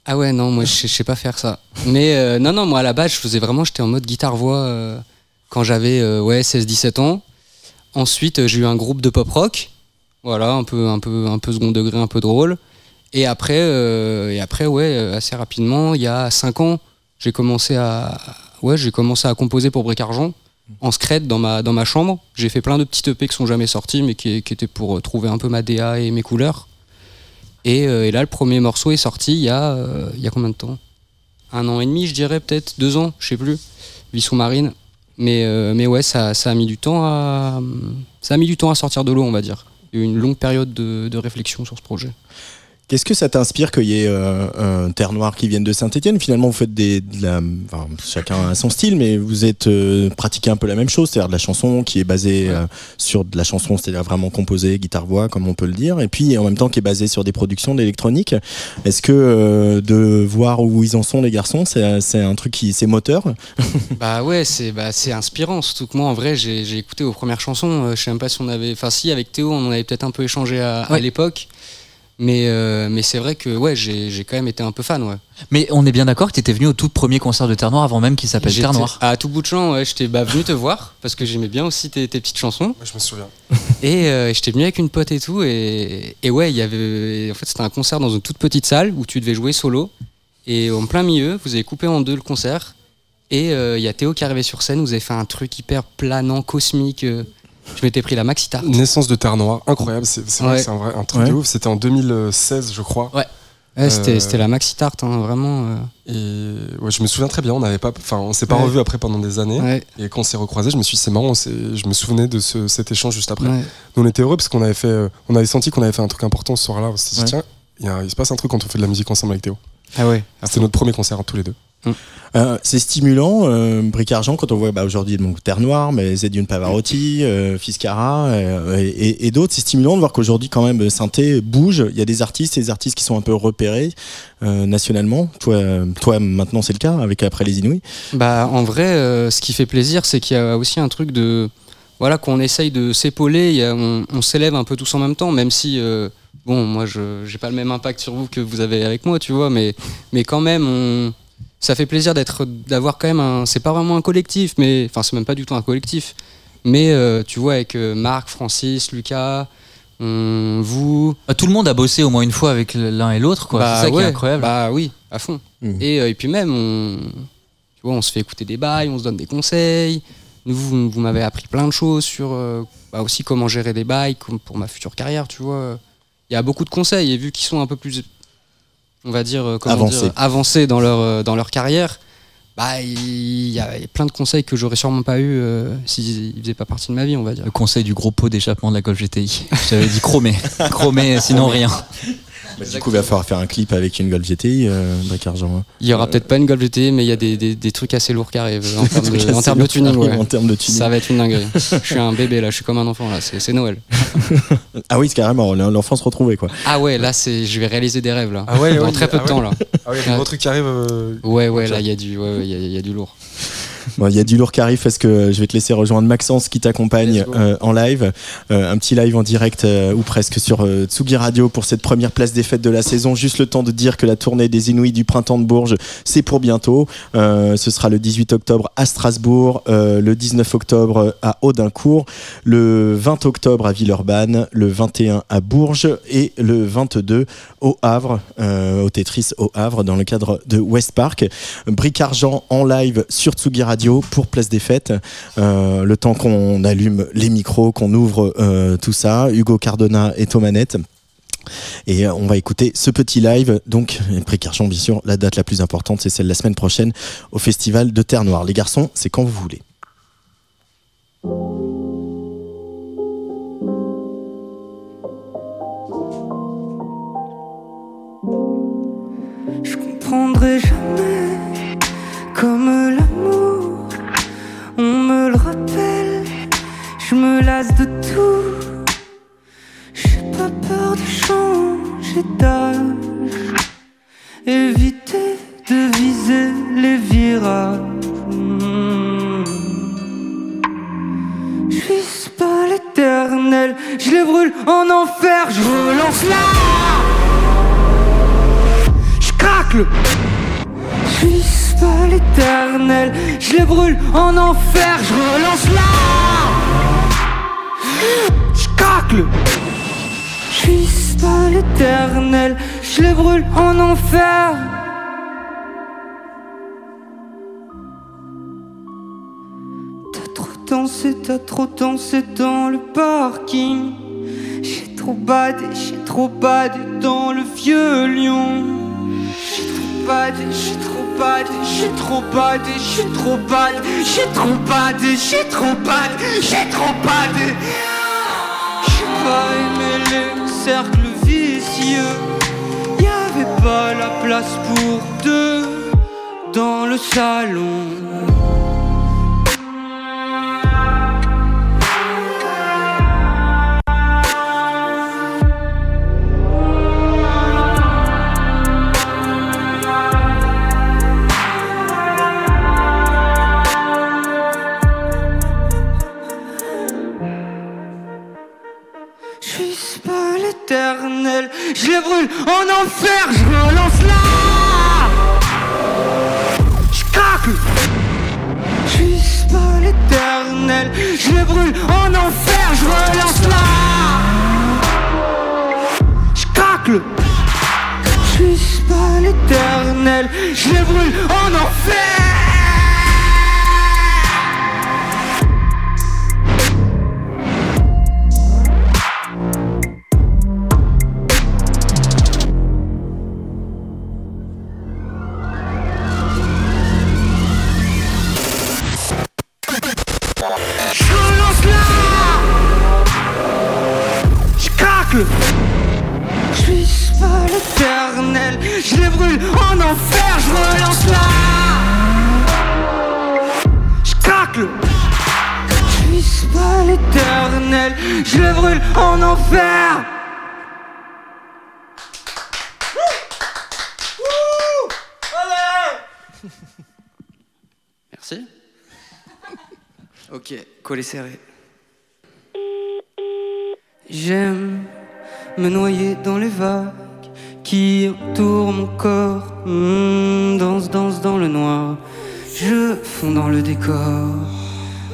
Ah ouais, non, moi je sais- pas faire ça. Mais euh, non, non, moi à la base, je faisais vraiment, j'étais en mode guitare-voix euh, quand j'avais euh, ouais, 16-17 ans. Ensuite, euh, j'ai eu un groupe de pop rock. Voilà, un peu, un peu, un peu second degré, un peu drôle. Et après, euh, et après ouais, euh, assez rapidement, il y a 5 ans, j'ai commencé à, ouais, commencé à composer pour Bric Argent en scred dans ma, dans ma chambre. J'ai fait plein de petits EP qui sont jamais sortis, mais qui, qui étaient pour euh, trouver un peu ma DA et mes couleurs. Et, euh, et là, le premier morceau est sorti il y a, euh, y a combien de temps? Un an et demi, je dirais, peut-être deux ans, je sais plus. Vie sous-marine. Mais, euh, mais ouais, ça, a mis du temps à, ça a mis du temps à sortir de l'eau, on va dire. Une longue période de, de réflexion sur ce projet. Qu'est-ce que ça t'inspire qu'il y ait euh, un terre noire qui vienne de Saint-Etienne Finalement, vous faites des, de la, enfin, chacun a son style, mais vous êtes euh, pratiqué un peu la même chose, c'est-à-dire de la chanson qui est basée euh, sur de la chanson, c'est-à-dire vraiment composée, guitare-voix, comme on peut le dire, et puis en même temps qui est basée sur des productions d'électronique. Est-ce que euh, de voir où ils en sont les garçons, c'est c'est un truc qui c'est moteur? Bah ouais, c'est bah, c'est inspirant. Surtout que moi, en vrai, j'ai j'ai écouté vos premières chansons. Je sais même pas si on avait. Enfin, si, avec Théo, on en avait peut-être un peu échangé à, l'époque. Mais, euh, mais c'est vrai que ouais, j'ai j'ai quand même été un peu fan. Ouais. Mais on est bien d'accord que tu étais venu au tout premier concert de Terre Noire avant même qu'il s'appelle J'étais- Terre Noire. À tout bout de champ, ouais, j'étais bah, venu te voir parce que j'aimais bien aussi tes, tes petites chansons. Ouais, je me souviens. Et euh, j'étais venu avec une pote et tout. Et, et ouais, il y avait. En fait, c'était un concert dans une toute petite salle où tu devais jouer solo. Et en plein milieu, vous avez coupé en deux le concert. Et euh, il y a Théo qui est arrivé sur scène. Vous avez fait un truc hyper planant, cosmique. Je m'étais pris la maxi tarte. Naissance de Terre Noire, incroyable. C'est Ouais. un, vrai, un truc Ouais. de ouf. C'était en 2016, je crois. Ouais, c'était Euh, c'était la maxi tarte, hein, vraiment. euh. Et ouais, je me souviens très bien. On n'avait pas, enfin, on s'est pas Ouais. revu après pendant des années. Ouais, Et quand on s'est recroisés, je me suis dit, c'est marrant. Je me souvenais de ce- cet échange juste après. ouais. Nous, on était heureux parce qu'on avait fait, euh, on avait senti qu'on avait fait un truc important ce soir-là. On s'est dit, Ouais. tiens, il, y a- il se passe un truc quand on fait de la musique ensemble avec Théo. Ah ouais. C'était notre premier concert hein, tous les deux. Euh, c'est stimulant, euh, Bric Argent, quand on voit bah, aujourd'hui donc, Terre Noire, mais Zediune Pavarotti, euh, Fiscara euh, et, et- et d'autres. C'est stimulant de voir qu'aujourd'hui, quand même, Synthé bouge. Il y a des artistes, et des artistes qui sont un peu repérés euh, nationalement. Toi, euh, toi maintenant, c'est le cas avec Après les Inouïs. Bah, en vrai, euh, ce qui fait plaisir, c'est qu'il y a aussi un truc de. Voilà, qu'on essaye de s'épauler, il y a- on, on s'élève un peu tous en même temps, même si. Bon, moi, je j'ai pas le même impact sur vous que vous avez avec moi, tu vois, mais, mais quand même, on, ça fait plaisir d'être, d'avoir quand même un. C'est pas vraiment un collectif, mais. Enfin, c'est même pas du tout un collectif. Mais euh, tu vois, avec euh, Marc, Francis, Lucas, on- vous. Ah, Tout le monde a bossé au moins une fois avec l'un et l'autre, quoi. Bah c'est ça qui est incroyable. Bah oui, à fond. Et, euh, et puis même, on, tu vois, on se fait écouter des bails, on se donne des conseils. Nous, vous, vous m'avez appris plein de choses sur euh, bah, aussi comment gérer des bails pour ma future carrière, tu vois. Il y a beaucoup de conseils et vu qu'ils sont un peu plus, on va dire, euh, comment Avancés. dire, avancés dans leur, euh, dans leur carrière, bah, il y, a il y a plein de conseils que j'aurais sûrement pas eu euh, s'ils ne faisaient pas partie de ma vie, on va dire. Le conseil du gros pot d'échappement de la Golf GTI. J'avais dit chromé. chromé, sinon rien. Bah, du coup, il va falloir faire un clip avec une Golf GTI, euh, Bric Argent. hein. Il y aura peut-être pas une Golf GT, mais il y a des, des- des trucs assez lourds qui arrivent en termes de, en termes de tuning. ouais. En termes de tuning. Ça va être une dinguerie. je suis un bébé là, je suis comme un enfant là, c'est Noël. Ah oui, c'est carrément l'enfance retrouvée, quoi. Ah ouais, là c'est, je vais réaliser des rêves là. Ah ouais, Dans ouais, très peu de ah ouais. temps là. Ah oui, il y a des gros trucs qui arrivent. euh, Ouais ouais, là il y a du, ouais, ouais, il y a- il y a du lourd. Bon, Il y a du lourd qui arrive parce que je vais te laisser rejoindre Maxence qui t'accompagne euh, en live. Euh, un petit live en direct euh, ou presque sur Tsugi Radio pour cette première place des fêtes de la saison. Juste le temps de dire que la tournée des Inouïs du printemps de Bourges, c'est pour bientôt. Ce sera le 18 octobre à Strasbourg, le 19 octobre à Audincourt, le 20 octobre à Villeurbanne, le 21 à Bourges et le 22 au Havre, au Tetris au Havre dans le cadre de West Park. Bric Argent en live sur Tsugi Radio pour Place des Fêtes. Euh, le temps qu'on allume les micros, qu'on ouvre euh, tout ça. Hugo Cardona est aux manettes. Et euh, on va écouter ce petit live. Donc, Argent, bien sûr, la date la plus importante, c'est celle la semaine prochaine au Festival de Terre Noire. Les garçons, c'est quand vous voulez. Jamais comme l'amour. On me le rappelle, je me lasse de tout. J'ai pas peur de changer d'âge. Éviter de viser les virages. Je vise pas l'éternel, je les brûle en enfer, je relance là. Je craque vise pas l'éternel. Je les brûle en enfer Je relance là Je craque Je vise pas l'éternel. Je les brûle en enfer. T'as trop dansé, t'as trop dansé dans le parking. J'ai trop badé, j'ai trop badé dans le vieux lion. J'ai trop badé, j'ai trop badé, j'ai trop badé, j'ai trop badé, j'ai trop badé, j'ai trop badé, j'ai trop badé J'ai pas aimé les cercles vicieux. Y'avait pas la place pour deux dans le salon Je les brûle en enfer, je relance là Je craque Je suis pas l'éternel. Je les brûle en enfer, je relance là Je craque Je suis pas l'éternel. Je les brûle en enfer. J'aime me noyer dans les vagues qui entourent mon corps. Hmm, danse, danse dans le noir. Je fonds dans le décor.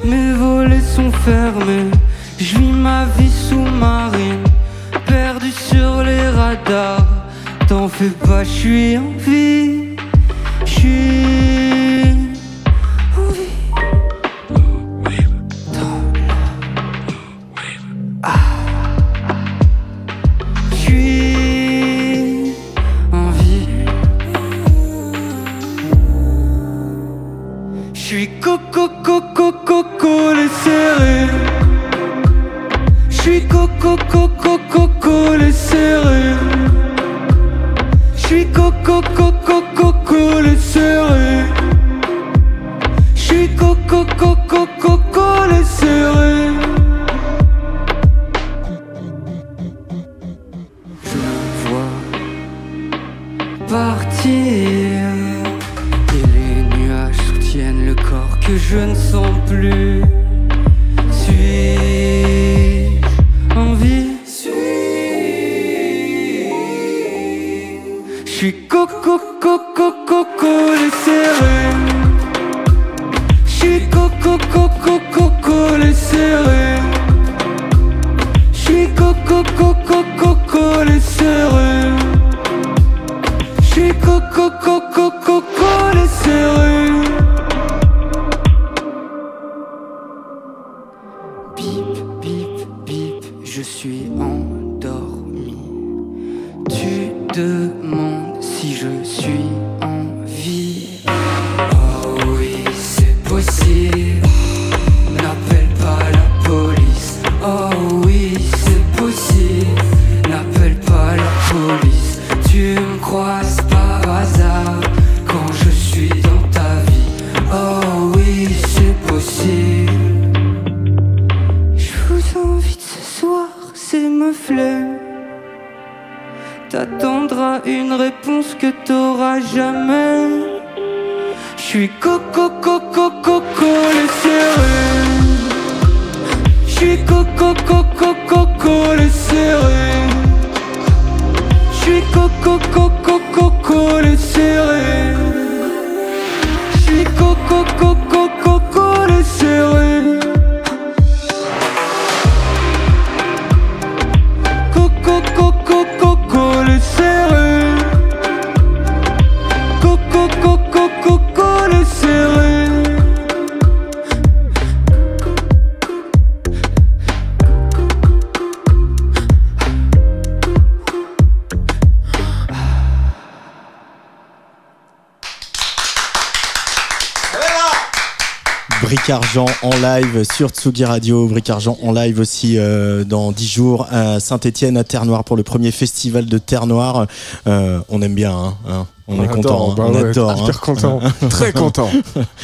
Mes volets sont fermés. Je vis ma vie sous-marine. Perdu sur les radars. T'en fais pas, je suis en vie. Je suis que t'auras jamais. Je suis coco coco coco les serré. Je suis coco coco coco les Bric Argent en live sur Tsugi Radio, Bric Argent en live aussi euh, dans 10 jours à Saint-Etienne, à Terre Noire pour le premier festival de Terre Noire. Euh, on aime bien, hein, hein. on, est adore, content, hein, bah on ouais, adore. hyper hein. content, très content.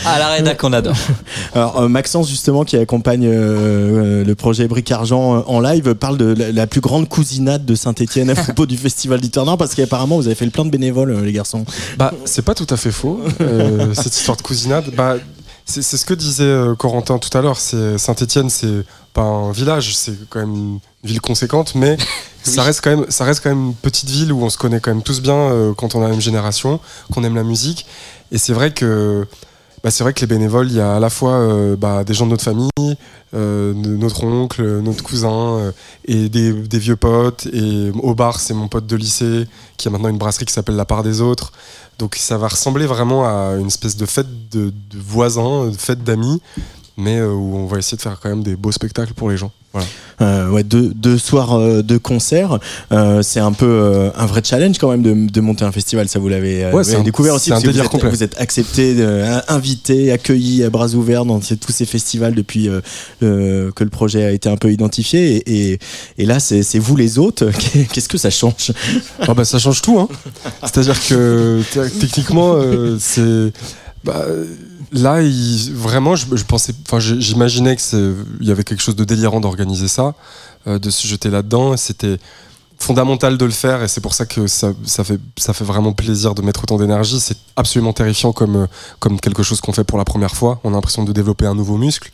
À la rédac, on adore. Alors euh, Maxence justement qui accompagne euh, le projet Bric Argent en live parle de la, la plus grande cousinade de Saint-Etienne à propos du festival du Terre Noire parce qu'apparemment vous avez fait le plein de bénévoles les garçons. Bah, c'est pas tout à fait faux, euh, cette histoire de cousinade. Bah, c'est ce que disait euh, Corentin tout à l'heure. C'est Saint-Étienne, c'est pas un village, c'est quand même une ville conséquente, mais ça reste quand même, ça reste quand même une petite ville où on se connaît quand même tous bien euh, quand on a la même génération, qu'on aime la musique. Et c'est vrai que bah, c'est vrai que les bénévoles, il y a à la fois euh, bah, des gens de notre famille, euh, de notre oncle, notre cousin, et des, des vieux potes. Et au bar, c'est mon pote de lycée qui a maintenant une brasserie qui s'appelle La Part des Autres. Donc ça va ressembler vraiment à une espèce de fête de, voisins, de fête d'amis, mais euh, où on va essayer de faire quand même des beaux spectacles pour les gens. Voilà. Euh, ouais, deux, deux soirs euh, de concert, euh, c'est un peu euh, un vrai challenge quand même de, de monter un festival. Ça vous l'avez euh, Ouais, découvert aussi un parce que vous êtes, complet. vous êtes accepté, euh, invité, accueilli à bras ouverts dans tous ces festivals depuis que le projet a été un peu identifié. Et, et, et là, c'est vous les autres. Qu'est-ce que ça change? Ah bah ça change tout. Hein. C'est-à-dire que techniquement, euh, c'est bah, là vraiment, je, pensais, enfin j'imaginais que c'est- il y avait quelque chose de délirant d'organiser ça, euh, de se jeter là-dedans. C'était fondamental de le faire et c'est pour ça que ça, ça fait ça fait vraiment plaisir de mettre autant d'énergie. C'est absolument terrifiant comme euh, comme quelque chose qu'on fait pour la première fois. On a l'impression de développer un nouveau muscle.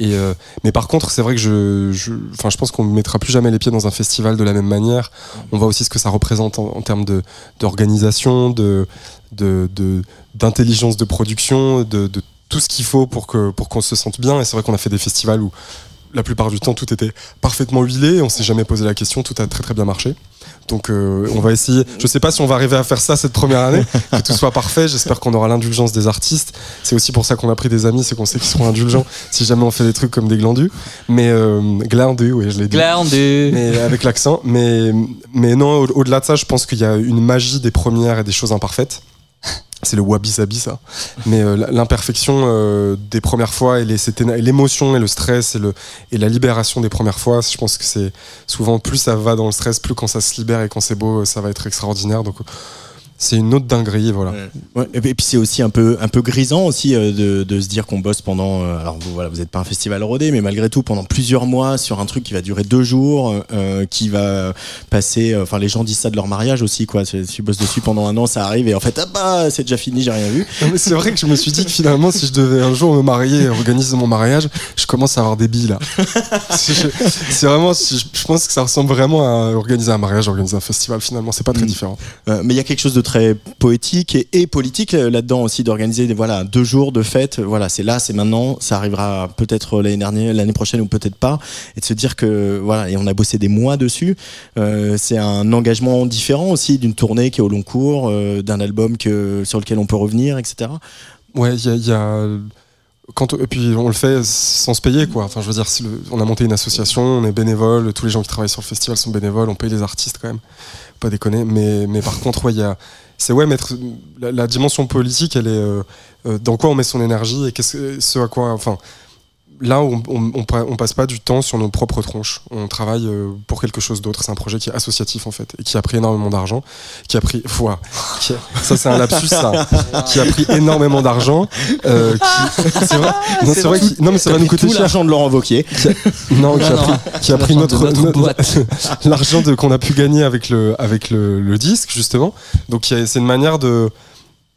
Euh, mais par contre, c'est vrai que je, je, pense qu'on ne mettra plus jamais les pieds dans un festival de la même manière. On voit aussi ce que ça représente en, termes d'organisation, d'intelligence de, production, de, tout ce qu'il faut pour que pour qu'on se sente bien. Et c'est vrai qu'on a fait des festivals où la plupart du temps tout était parfaitement huilé, on s'est jamais posé la question, tout a très très bien marché. Donc euh, on va essayer. Je sais pas si on va arriver à faire ça cette première année, que tout soit parfait. J'espère qu'on aura l'indulgence des artistes. C'est aussi pour ça qu'on a pris des amis, c'est qu'on sait qu'ils seront indulgents si jamais on fait des trucs comme des glandus. Mais euh, glandus, oui, je l'ai dit. Glandu. Mais avec l'accent. Mais, mais non, au- au-delà de ça, je pense qu'il y a une magie des premières et des choses imparfaites. C'est le wabi-sabi, ça. Mais euh, l'imperfection euh, des premières fois et l'émotion et le stress et, et la libération des premières fois, je pense que c'est souvent plus ça va dans le stress, plus quand ça se libère et quand c'est beau, ça va être extraordinaire. Donc c'est une autre dinguerie, voilà. Ouais, et puis et puis c'est aussi un peu un peu grisant aussi euh, de, de se dire qu'on bosse pendant euh, alors vous voilà vous n'êtes pas un festival rodé mais malgré tout pendant plusieurs mois sur un truc qui va durer deux jours euh, qui va passer euh, enfin les gens disent ça de leur mariage aussi quoi si tu bosses dessus pendant un an ça arrive et en fait ah bah c'est déjà fini j'ai rien vu Non, mais c'est vrai que je me suis dit que finalement, si je devais un jour me marier et organiser mon mariage, je commence à avoir des billes là. C'est vraiment, je pense que ça ressemble vraiment à organiser un mariage, organiser un festival. Finalement, c'est pas très Mm. différent. Euh, mais il y a quelque chose de poétique et, politique euh, là-dedans aussi d'organiser des voilà deux jours de fête. Voilà c'est là c'est maintenant. Ça arrivera peut-être l'année dernière l'année prochaine ou peut-être pas. Et de se dire que voilà et on a bossé des mois dessus. Euh, c'est un engagement différent aussi d'une tournée qui est au long cours euh, d'un album que sur lequel on peut revenir etc Ouais, il y a- Et puis on le fait sans se payer quoi. Enfin je veux dire, on a monté une association, on est bénévole, tous les gens qui travaillent sur le festival sont bénévoles, on paye les artistes quand même, pas déconner. Mais, mais par contre ouais, c'est ouais mettre la, dimension politique, elle est euh, euh, dans quoi on met son énergie et que- ce à quoi, enfin là on, on, on, pa- on passe pas du temps sur nos propres tronches. On travaille euh, pour quelque chose d'autre. C'est un projet qui est associatif en fait et qui a pris énormément d'argent, qui a pris, a- ça c'est un lapsus ça, qui a pris énormément d'argent. euh, qui- c'est vrai, non, c'est vrai qu'il- non mais ça va nous coûter tout cher. l'argent de Laurent Wauquiez Non, qui a Non, pris, qui a pris L'argent de notre, notre l'argent de- qu'on a pu gagner avec le, avec le, le disque justement. Donc il y a- c'est une manière de,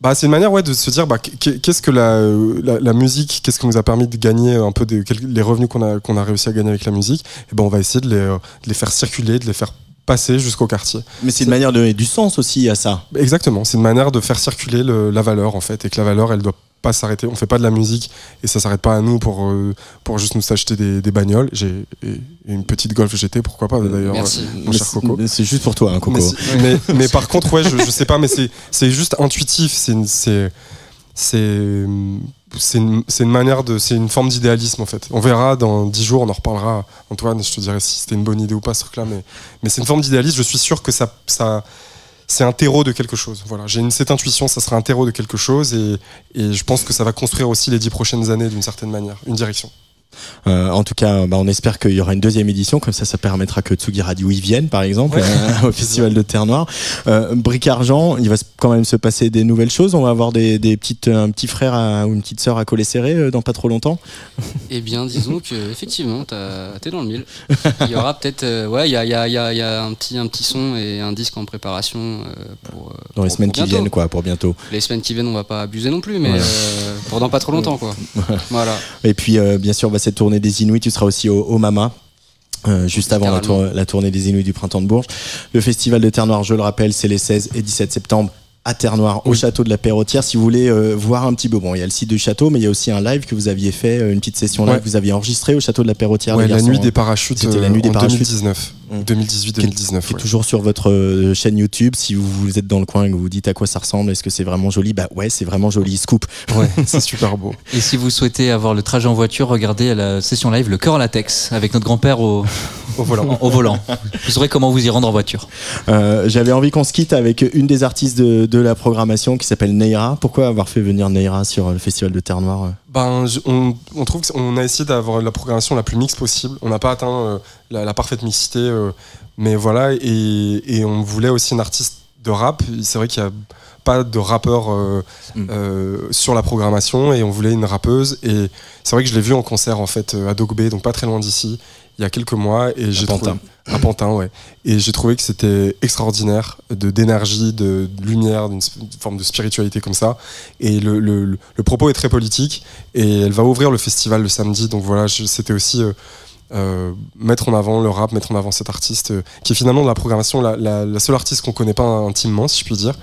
bah, c'est une manière ouais de se dire bah, qu'est- qu'est-ce que la, la, la musique, qu'est-ce qui nous a permis de gagner un peu des, les revenus qu'on a qu'on a réussi à gagner avec la musique? Et ben on va essayer de les, euh, de les faire circuler, de les faire passer jusqu'au quartier. mais c'est une manière de donner du sens aussi à ça Exactement, c'est une manière de faire circuler le- la valeur en fait, et que la valeur elle doit pas s'arrêter. On fait pas de la musique et ça s'arrête pas à nous pour, euh, pour juste nous acheter des, des bagnoles. J'ai une petite Golf GT, pourquoi pas d'ailleurs, euh, mon cher Coco. c'est juste pour toi hein, Coco Mais, mais, mais par contre, ouais, je, je sais pas, mais c'est juste intuitif. C'est une- c'est c'est c'est une, manière de c'est une forme d'idéalisme en fait. On verra dans dix jours, on en reparlera. Antoine, je te dirai si c'était une bonne idée ou pas ce truc-là, mais mais c'est une forme d'idéalisme. Je suis sûr que ça ça c'est un terreau de quelque chose. Voilà, j'ai cette intuition, ça sera un terreau de quelque chose, et, et je pense que ça va construire aussi les dix prochaines années d'une certaine manière, une direction. Euh, en tout cas, bah, on espère qu'il y aura une deuxième édition, comme ça, ça permettra que Tsugi Radio y vienne, par exemple, euh, au Festival de Terre Noire. Euh, Bric Argent, il va quand même se passer des nouvelles choses. On va avoir des, des petites, un petit frère à- ou une petite sœur à coller serré euh, dans pas trop longtemps. Eh bien, disons que effectivement, t'es dans le mille. Il y aura peut-être, ouais, il y a, il y a- il y a- il y a un petit, un petit son et un disque en préparation pour Dans les pour- semaines pour qui viennent, quoi, pour bientôt. Les semaines qui viennent, on va pas abuser non plus, mais Ouais. pendant pas trop longtemps, quoi. Voilà. Et puis, bien sûr, bah, cette tournée des Inuits, tu seras aussi au, au Mama. euh, juste avant la, Carrément. tour- la tournée des Inuits du printemps de Bourges. Le festival de Terre Noire, je le rappelle, c'est les 16 et 17 septembre à Terre-Noire, au Oui. château de la Perrotière. Si vous voulez euh, voir un petit peu, bon, il y a le site du château, mais il y a aussi un live que vous aviez fait, euh, une petite session live Ouais. que vous aviez enregistrée au château de la Perrotière. Ouais, la nuit des parachutes C'était la nuit des en parachutes. 2019, Mm. 2018-2019. qui est ouais. toujours sur votre euh, chaîne YouTube. Si vous, vous êtes dans le coin et que vous vous dites à quoi ça ressemble, est-ce que c'est vraiment joli? Bah ouais, c'est vraiment joli. Scoop. Ouais, c'est super beau. Et si vous souhaitez avoir le trajet en voiture, regardez la session live Le cœur en latex avec notre grand-père au, Au volant. au volant. Vous saurez comment vous y rendre en voiture. Euh, J'avais envie qu'on se quitte avec une des artistes de, de la programmation qui s'appelle Neira. Pourquoi avoir fait venir Neira sur le festival de Terre Noire euh? Ben, on, on trouve qu'on a essayé d'avoir la programmation la plus mixte possible. On n'a pas atteint euh, la, la parfaite mixité, euh, mais voilà. Et, et on voulait aussi une artiste de rap. C'est vrai qu'il n'y a pas de rappeur euh, Mm. sur la programmation, et on voulait une rappeuse. Et c'est vrai que je l'ai vue en concert en fait à Dogbe, donc pas très loin d'ici, il y a quelques mois, et j'ai trouvé Pantin. à Pantin, ouais. Et j'ai trouvé que c'était extraordinaire de d'énergie, de, de lumière, d'une forme de spiritualité comme ça. Et le, le, le- le propos est très politique. Et elle va ouvrir le festival le samedi. Donc voilà, je- c'était aussi euh, euh, mettre en avant le rap, mettre en avant cet artiste euh, qui est finalement de la programmation la, la- la seule artiste qu'on connaît pas intimement, si je puis dire,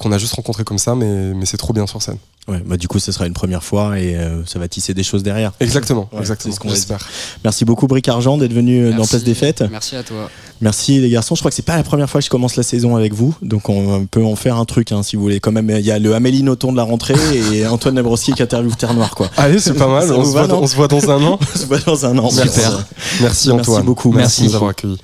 qu'on a juste rencontré comme ça, mais, mais c'est trop bien sur scène. Ouais, bah du coup, ce sera une première fois et euh, ça va tisser des choses derrière. Exactement, Ouais, exactement. c'est ce qu'on va J'espère. Merci beaucoup, Bric Argent, d'être venu euh, dans. Place des Fêtes. Merci à toi. Merci les garçons. Je crois que c'est pas la première fois que je commence la saison avec vous, donc on peut en faire un truc hein, si vous voulez. Quand même, il y a le Amélie Nothomb de la rentrée et Antoine Labrossier qui interviewe Terre Noire, quoi. Allez, c'est pas mal. On, se va, voit, dans- non on se voit dans un an. On se voit dans un an. Super. Merci. Merci Antoine. Merci beaucoup. Merci. de nous avoir accueillis.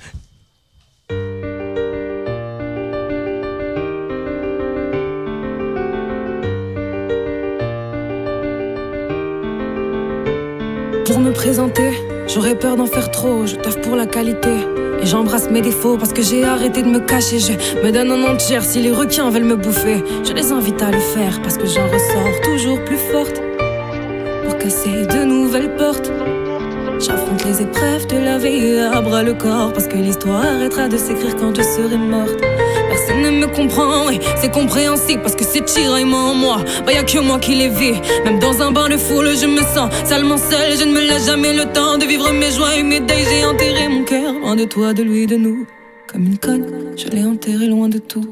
J'aurais peur d'en faire trop, je taffe pour la qualité. Et j'embrasse mes défauts parce que j'ai arrêté de me cacher. Je me donne en entière si les requins veulent me bouffer. Je les invite à le faire parce que j'en ressors toujours plus forte. Pour casser de nouvelles portes. J'affronte les épreuves de la vie à bras le corps parce que l'histoire arrêtera de s'écrire quand je serai morte. Ne me comprend, et c'est compréhensible parce que c'est tiraillement en moi. Bah y a que moi qui les vis. Même dans un bain de foule, je me sens salement seule. Je ne me laisse jamais le temps de vivre mes joies et mes deuils. J'ai enterré mon cœur loin de toi, de lui, de nous. Comme une conne, je l'ai enterré loin de tout.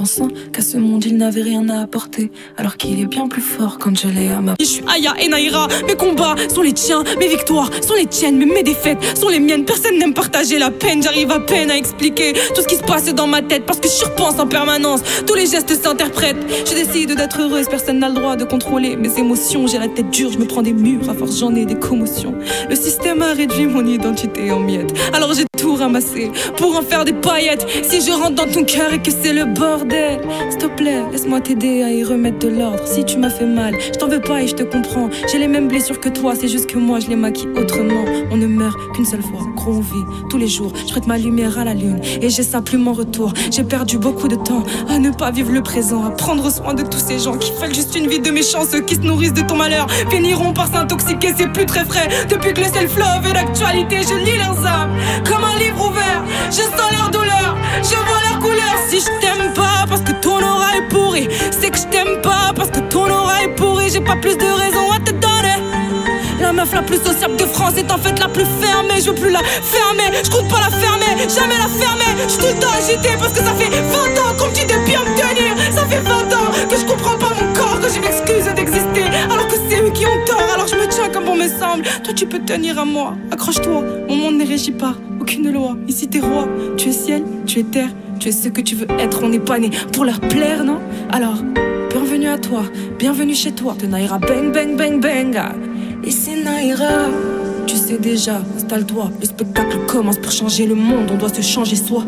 En pensant qu'à ce monde il n'avait rien à apporter, alors qu'il est bien plus fort quand je l'ai à ma. Je suis Aya et Naira, mes combats sont les tiens, mes victoires sont les tiennes, mais mes défaites sont les miennes. Personne n'aime partager la peine, j'arrive à peine à expliquer tout ce qui se passe dans ma tête parce que je repense en permanence. Tous les gestes s'interprètent. Je décide d'être heureuse, personne n'a le droit de contrôler mes émotions. J'ai la tête dure, je me prends des murs, à force j'en ai des commotions. Le système a réduit mon identité en miettes, alors j'ai tout ramassé pour en faire des paillettes. Si je rentre dans ton cœur et que c'est le s'il te plaît, laisse-moi t'aider à y remettre de l'ordre. Si tu m'as fait mal, je t'en veux pas et je te comprends. J'ai les mêmes blessures que toi, c'est juste que moi je les maquille autrement. On ne meurt qu'une seule fois, gros on vit tous les jours. Je prête ma lumière à la lune et j'ai mon retour. J'ai perdu beaucoup de temps à ne pas vivre le présent, à prendre soin de tous ces gens qui veulent juste une vie de méchants. Ceux qui se nourrissent de ton malheur finiront par s'intoxiquer, c'est plus très frais. Depuis que le self-love est d'actualité, je lis leurs âmes comme un livre ouvert. Je sens leur douleur, je vois leur couleur. Si je t'aime pas parce que ton aura est pourri, c'est que je t'aime pas parce que ton aura est pourri. J'ai pas plus de raison à te donner. La meuf la plus sociable de France est en fait la plus fermée. Je veux plus la fermer, je compte pas la fermer, jamais la fermer. Je tout le temps agité parce que ça fait 20 ans qu'on me dit de bien me tenir. Ça fait 20 ans que je comprends pas mon corps, que je m'excuse d'exister. Alors que c'est eux qui ont tort, alors je me tiens comme bon me semble. Toi tu peux tenir à moi, accroche-toi. Mon monde n'est régi par aucune loi. Ici t'es roi, tu es ciel, tu es terre. Tu es ce que tu veux être, on n'est pas né pour leur plaire, non? Alors, bienvenue à toi, bienvenue chez toi. De Naira, bang, bang, bang, bang. Et c'est Naira. Tu sais déjà, installe-toi. Le spectacle commence pour changer le monde, on doit se changer soi.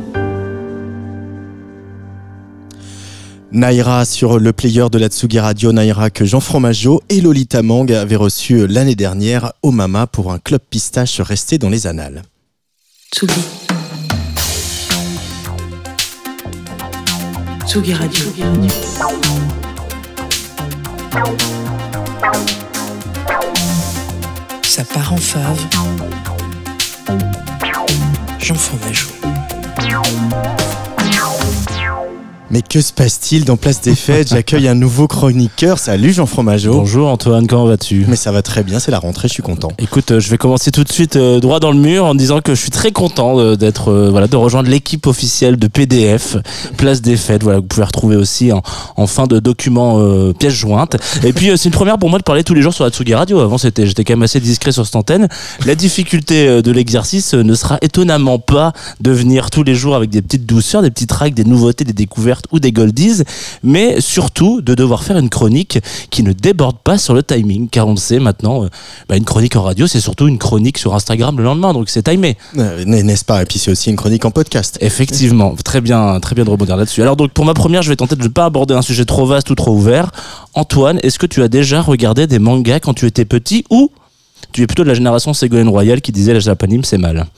Naira sur le player de la Tsugi Radio, Naira que Jean Fromageau et Lolita Mang avaient reçu l'année dernière au Mama pour un club pistache resté dans les annales. Tsugi. Tsugi Radio. Ça part en fave. Jean Fromageau. Mais que se passe-t-il dans Place des Fêtes? J'accueille un nouveau chroniqueur. Salut Jean Fromageau. Bonjour Antoine, comment vas-tu? Mais ça va très bien, c'est la rentrée, je suis content. Écoute, euh, je vais commencer tout de suite euh, droit dans le mur en disant que je suis très content euh, d'être euh, voilà de rejoindre l'équipe officielle de PDF Place des Fêtes. Voilà, vous pouvez retrouver aussi en, en fin de document euh, pièce jointe. Et puis c'est une première pour moi de parler tous les jours sur la Tsugi Radio. Avant c'était j'étais quand même assez discret sur cette antenne. La difficulté de l'exercice ne sera étonnamment pas de venir tous les jours avec des petites douceurs, des petits tracks, des nouveautés, des découvertes ou des goldies, mais surtout de devoir faire une chronique qui ne déborde pas sur le timing, car on le sait maintenant, euh, bah, une chronique en radio, c'est surtout une chronique sur Instagram le lendemain, donc c'est timé. Euh, N'est-ce pas? Et puis c'est aussi une chronique en podcast. Effectivement, très bien, très bien de rebondir là-dessus. Alors donc pour ma première, je vais tenter de ne pas aborder un sujet trop vaste ou trop ouvert. Antoine, est-ce que tu as déjà regardé des mangas quand tu étais petit ou tu es plutôt de la génération Ségolène Royal qui disait la japanime c'est mal.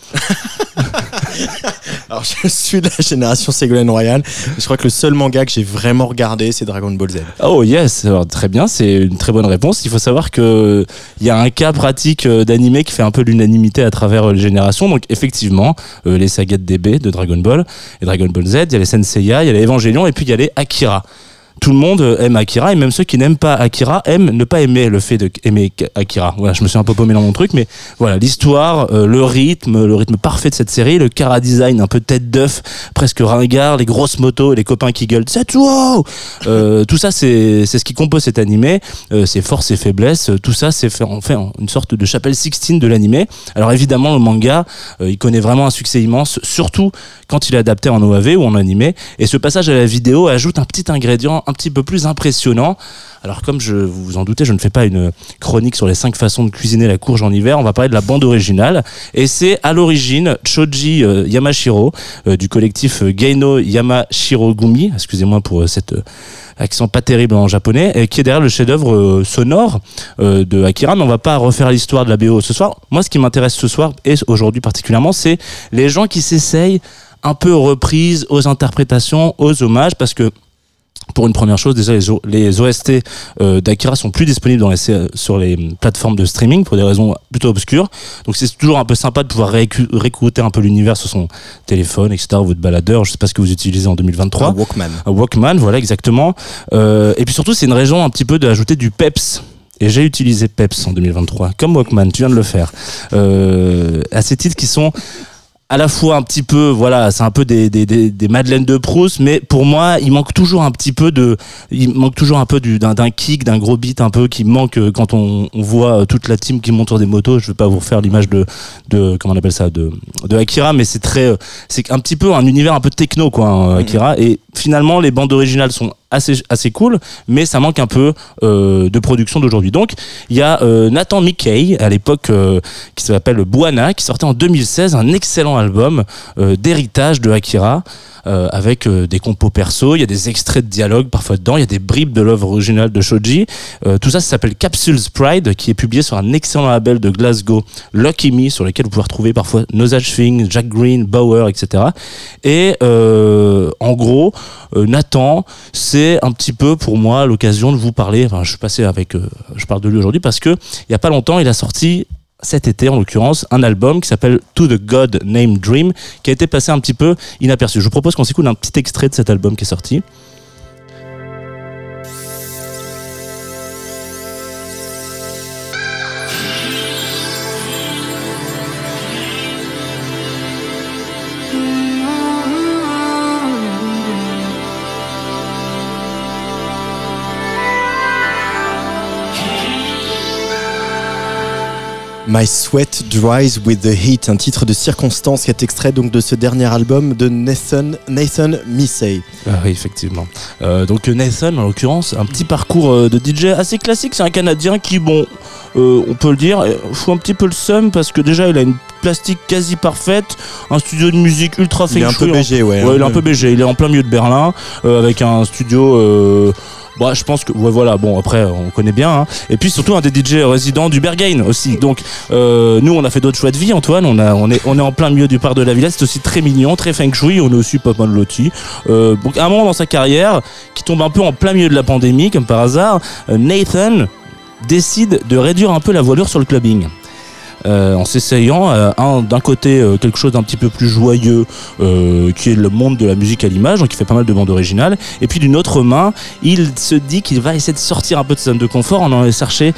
Alors je suis de la génération Ségolène Royal. Je crois que le seul manga que j'ai vraiment regardé, c'est Dragon Ball Z. Oh yes, alors, très bien, c'est une très bonne réponse. Il faut savoir que il y a un cas pratique euh, d'animé qui fait un peu l'unanimité à travers euh, les générations. Donc effectivement, euh, les sagas de DB de Dragon Ball et Dragon Ball Z, il y a les Senseiya, il y a les Evangelion et puis il y a les Akira. Tout le monde euh, aime Akira et même ceux qui n'aiment pas Akira aiment ne pas aimer le fait d'aimer Akira. Voilà, je me suis un peu paumé dans mon truc, mais voilà, l'histoire, euh, le rythme, le rythme parfait de cette série, le cara design un peu tête d'œuf, presque ringard, les grosses motos les copains qui gueulent c'est wow euh, Tout ça, c'est ce qui compose cet animé, euh, ses forces et faiblesses, tout ça, c'est fait en fait une sorte de chapelle Sixtine de l'animé. Alors évidemment, le manga, il connaît vraiment un succès immense, surtout quand il est adapté en OAV ou en animé. Et ce passage à la vidéo ajoute un petit ingrédient petit peu plus impressionnant. Alors comme je vous vous en doutez, je ne fais pas une chronique sur les cinq façons de cuisiner la courge en hiver, on va parler de la bande originale. Et c'est à l'origine Choji euh, Yamashiro euh, du collectif euh, Geino Yamashiro Gumi, excusez-moi pour euh, accent pas terrible en japonais, et qui est derrière le chef-d'œuvre sonore de Akira. Mais on va pas refaire l'histoire de la BO ce soir. Moi, ce qui m'intéresse ce soir et aujourd'hui particulièrement, c'est les gens qui s'essayent un peu aux reprises, aux interprétations, aux hommages, parce que pour une première chose, déjà les, OST euh, d'Akira sont plus disponibles dans les, C- sur les plateformes de streaming pour des raisons plutôt obscures. Donc c'est toujours un peu sympa de pouvoir réécouter un peu l'univers sur son téléphone, etc. ou votre baladeur. Je sais pas ce que vous utilisez en 2023. Un Walkman. Un Walkman, voilà exactement. Euh, et puis surtout, c'est une raison un petit peu d'ajouter du peps. Et j'ai utilisé Peps en 2023, comme Walkman, tu viens de le faire. Euh, à ces titres qui sont à la fois un petit peu, voilà, c'est un peu des, des, des, Madeleines de Proust, mais pour moi, il manque toujours un petit peu de, il manque toujours un peu du, d'un, kick, d'un gros beat un peu qui manque euh, quand on, on voit euh, toute la team qui monte sur des motos. Je vais pas vous refaire l'image de, de, comment on appelle ça, de, de Akira, mais c'est très, euh, c'est un petit peu un univers un peu techno, quoi, hein, Akira. Et finalement, les bandes originales sont assez, cool, mais ça manque un peu euh, de production d'aujourd'hui. Donc, il y a euh, Nathan Mickey, à l'époque, euh, qui s'appelle Buana, qui sortait en 2016 un excellent album d'héritage de Akira. avec des compos perso, il y a des extraits de dialogue parfois dedans, il y a des bribes de l'œuvre originale de Shoji. Tout ça, ça s'appelle Capsules Pride, qui est publié sur un excellent label de Glasgow, Lucky Me, sur lequel vous pouvez retrouver parfois Nosage Thing, Jack Green, Bauer, etc. Et en gros, Nathan, c'est un petit peu pour moi l'occasion de vous parler. Enfin, je suis passé avec, euh, je parle de lui aujourd'hui parce que il y a pas longtemps, il a sorti cet été en l'occurrence un album qui s'appelle To the God Named Dream qui a été passé un petit peu inaperçu. Je vous propose qu'on s'écoute un petit extrait de cet album qui est sorti. My Sweat Dries with the Heat, un titre de circonstance qui est extrait donc de ce dernier album de Nathan, Nathan Missey. Ah oui, effectivement. Euh, donc Nathan, en l'occurrence, un petit parcours euh, de DJ assez classique. C'est un Canadien qui, bon, euh, on peut le dire, fout un petit peu le seum parce que déjà il a une plastique quasi parfaite, un studio de musique ultra Il est feng un peu BG, ouais. Ouais, il est un peu BG. Il est en plein milieu de Berlin euh, avec un studio. Bah, je pense que ouais, voilà. Bon, après, on connaît bien. hein. Et puis surtout un des DJ résidents du Berghain aussi. Donc, euh, nous, on a fait d'autres choix de vie, Antoine. On est en plein milieu du parc de la Villa. C'est aussi très mignon, très feng shui. On est aussi pas mal loti. Euh, donc, un moment dans sa carrière qui tombe un peu en plein milieu de la pandémie, comme par hasard, euh, Nathan décide de réduire un peu la voilure sur le clubbing. Euh, en s'essayant euh, un- d'un côté euh, quelque chose d'un petit peu plus joyeux, qui est le monde de la musique à l'image, donc il fait pas mal de bandes originales, et puis d'une autre main, il se dit qu'il va essayer de sortir un peu de sa zone de confort en allant chercher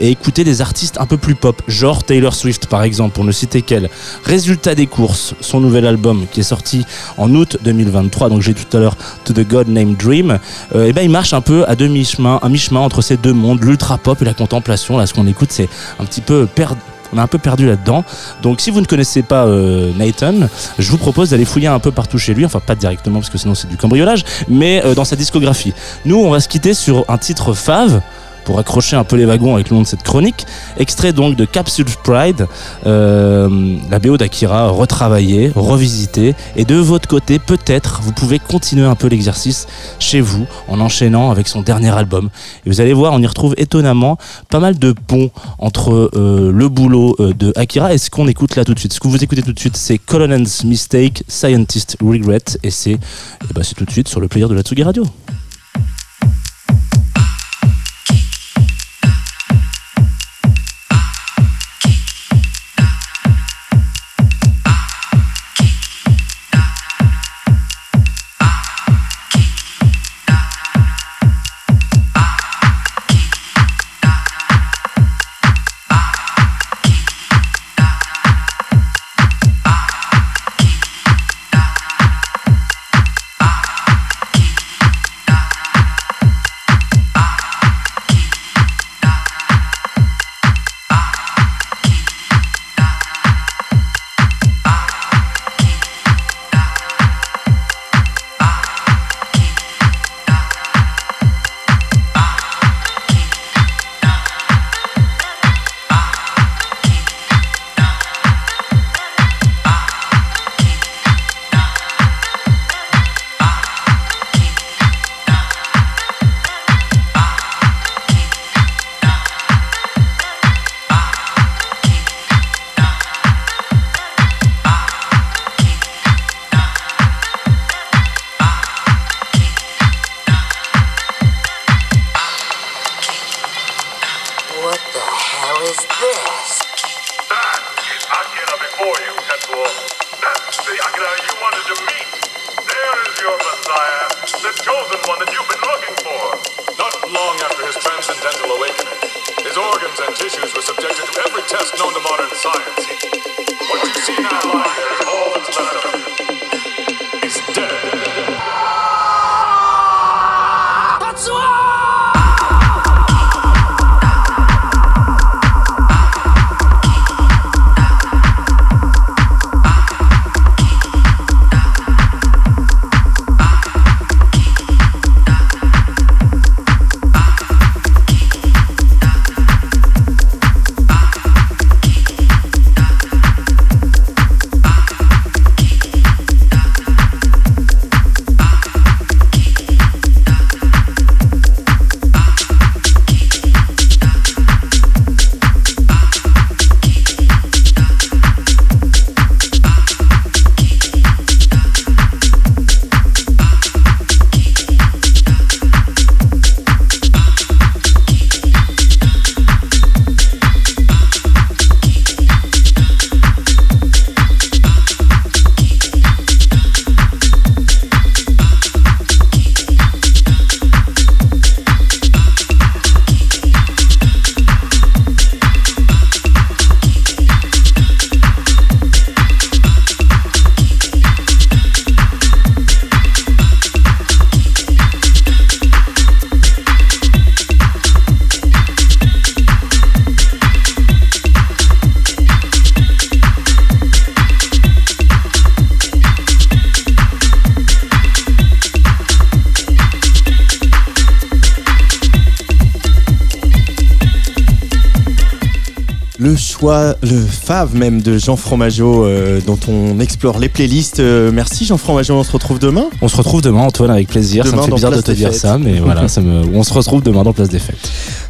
et écouter des artistes un peu plus pop, genre Taylor Swift par exemple, pour ne citer qu'elle. Résultat des courses, son nouvel album qui est sorti en août 2023, donc j'ai tout à l'heure To the God Named Dream, et ben il marche un peu à demi-chemin, un mi-chemin entre ces deux mondes, l'ultra pop et la contemplation. Là, ce qu'on écoute, c'est un petit peu perdu. On est un peu perdu là-dedans. Donc, si vous ne connaissez pas euh, Nathan, je vous propose d'aller fouiller un peu partout chez lui. Enfin, pas directement parce que sinon c'est du cambriolage, mais euh, dans sa discographie. Nous, on va se quitter sur un titre fave pour accrocher un peu les wagons avec le nom de cette chronique. Extrait donc de Capsule Pride, euh, la BO d'Akira retravaillée, revisitée. Et de votre côté, peut-être, vous pouvez continuer un peu l'exercice chez vous en enchaînant avec son dernier album. Et vous allez voir, on y retrouve étonnamment pas mal de ponts entre euh, le boulot euh, de Akira et ce qu'on écoute là tout de suite. Ce que vous écoutez tout de suite, c'est Colonel's Mistake, Scientist Regret. Et c'est eh ben, tout de suite sur le player de la Tsugi Radio. Choix, le fave même de Jean Fromageau euh, dont on explore les playlists. Euh, merci Jean Fromageau, on se retrouve demain. On se retrouve demain, Antoine, avec plaisir. ça Demain me fait bizarre de te dire Fêtes. ça, mais voilà, ça me... on se retrouve demain dans Place des Fêtes.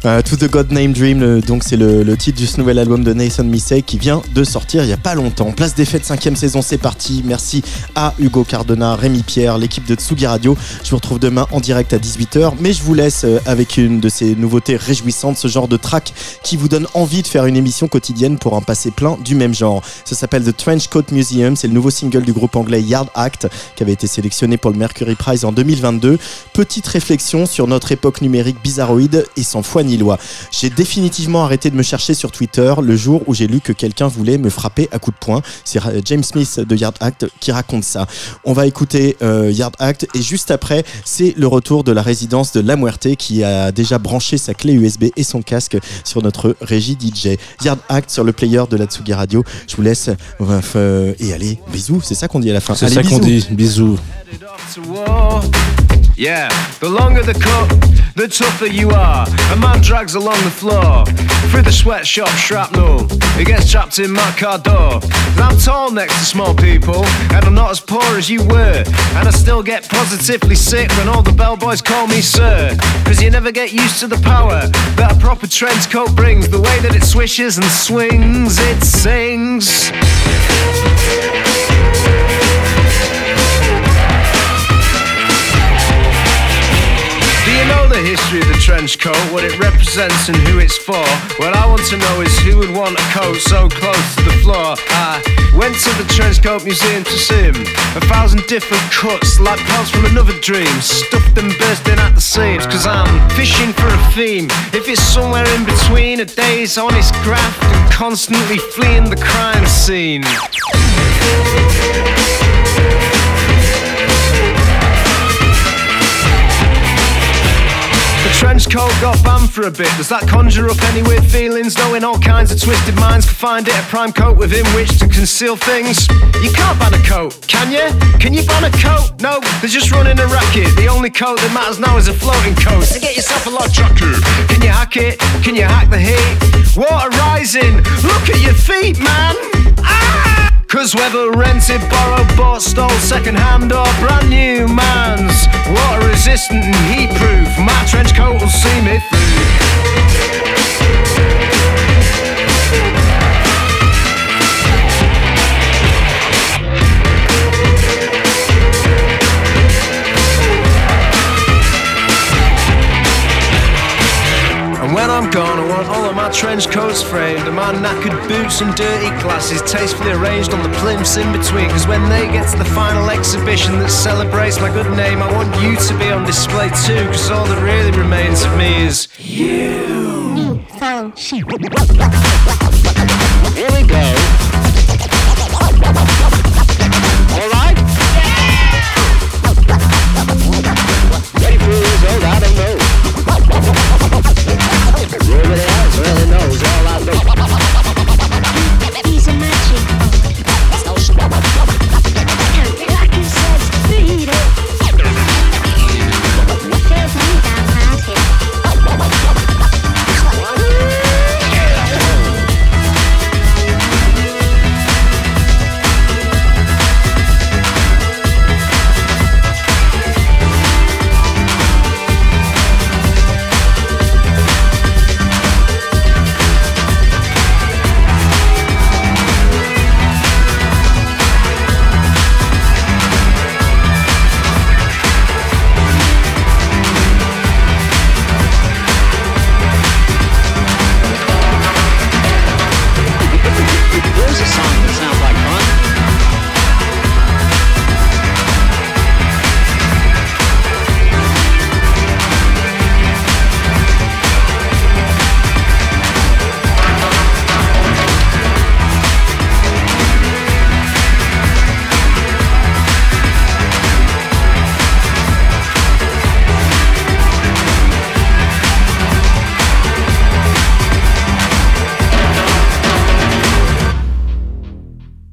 Euh, to the God Name Dream, donc c'est le, titre du nouvel album de Nathan Mistake qui vient de sortir il y a pas longtemps. Place des fêtes, cinquième saison, c'est parti. Merci à Hugo Cardona, Rémi Pierre, l'équipe de Tsugi Radio. Je vous retrouve demain en direct à 18h, mais je vous laisse euh, avec une de ces nouveautés réjouissantes, ce genre de track qui vous donne envie de faire une émission quotidiennes pour en passer plein du même genre. Ça s'appelle The Trench Coat Museum, c'est le nouveau single du groupe anglais Yard Act qui avait été sélectionné pour le Mercury Prize en 2022. Petite réflexion sur notre époque numérique bizarroïde et sans foi J'ai définitivement arrêté de me chercher sur Twitter le jour où j'ai lu que quelqu'un voulait me frapper à coups de poing. C'est euh, James Smith de Yard Act qui raconte ça. On va écouter euh, Yard Act et juste après, c'est le retour de la résidence de La Muerte qui a déjà branché sa clé USB et son casque sur notre régie DJ. Yard Act sur le player de la Tsugi Radio. Je vous laisse euh, et allez, bisous, c'est ça qu'on dit à la fin. C'est ça qu'on dit. Bisous. Yeah, the longer the cut, the tougher you are. A man drags along the floor through the sweatshop shrapnel. He gets trapped in my car door. And I'm tall next to small people, and I'm not as poor as you were. And I still get positively sick when all the bellboys call me sir. Cause you never get used to the power that a proper trench coat brings. The way that it swishes and swings, it sings. The history of the trench coat, what it represents and who it's for? What I want to know is who would want a coat so close to the floor. I went to the trench coat museum to see him. A thousand different cuts, like parts from another dream, stuffed and bursting at the seams. Cause I'm fishing for a theme. If it's somewhere in between a day's honest graft and constantly fleeing the crime scene. Trench coat got banned for a bit. Does that conjure up any weird feelings? Knowing all kinds of twisted minds can find it a prime coat within which to conceal things. You can't ban a coat, can you? Can you ban a coat? No, they're just running a racket. The only coat that matters now is a floating coat. So get yourself a log jacket. Can you hack it? Can you hack the heat? Water rising. Look at your feet, man. Ah! Cause whether rented, borrowed, bought, stole, second hand or brand new man's Water resistant and heat proof, my trench coat will see me through trench coats framed, and my knackered boots and dirty glasses tastefully arranged on the plimps in between. Cause when they get to the final exhibition that celebrates my good name, I want you to be on display too, cause all that really remains of me is you. Here we go. All right? Yeah! Ready for years old, I don't know really knows.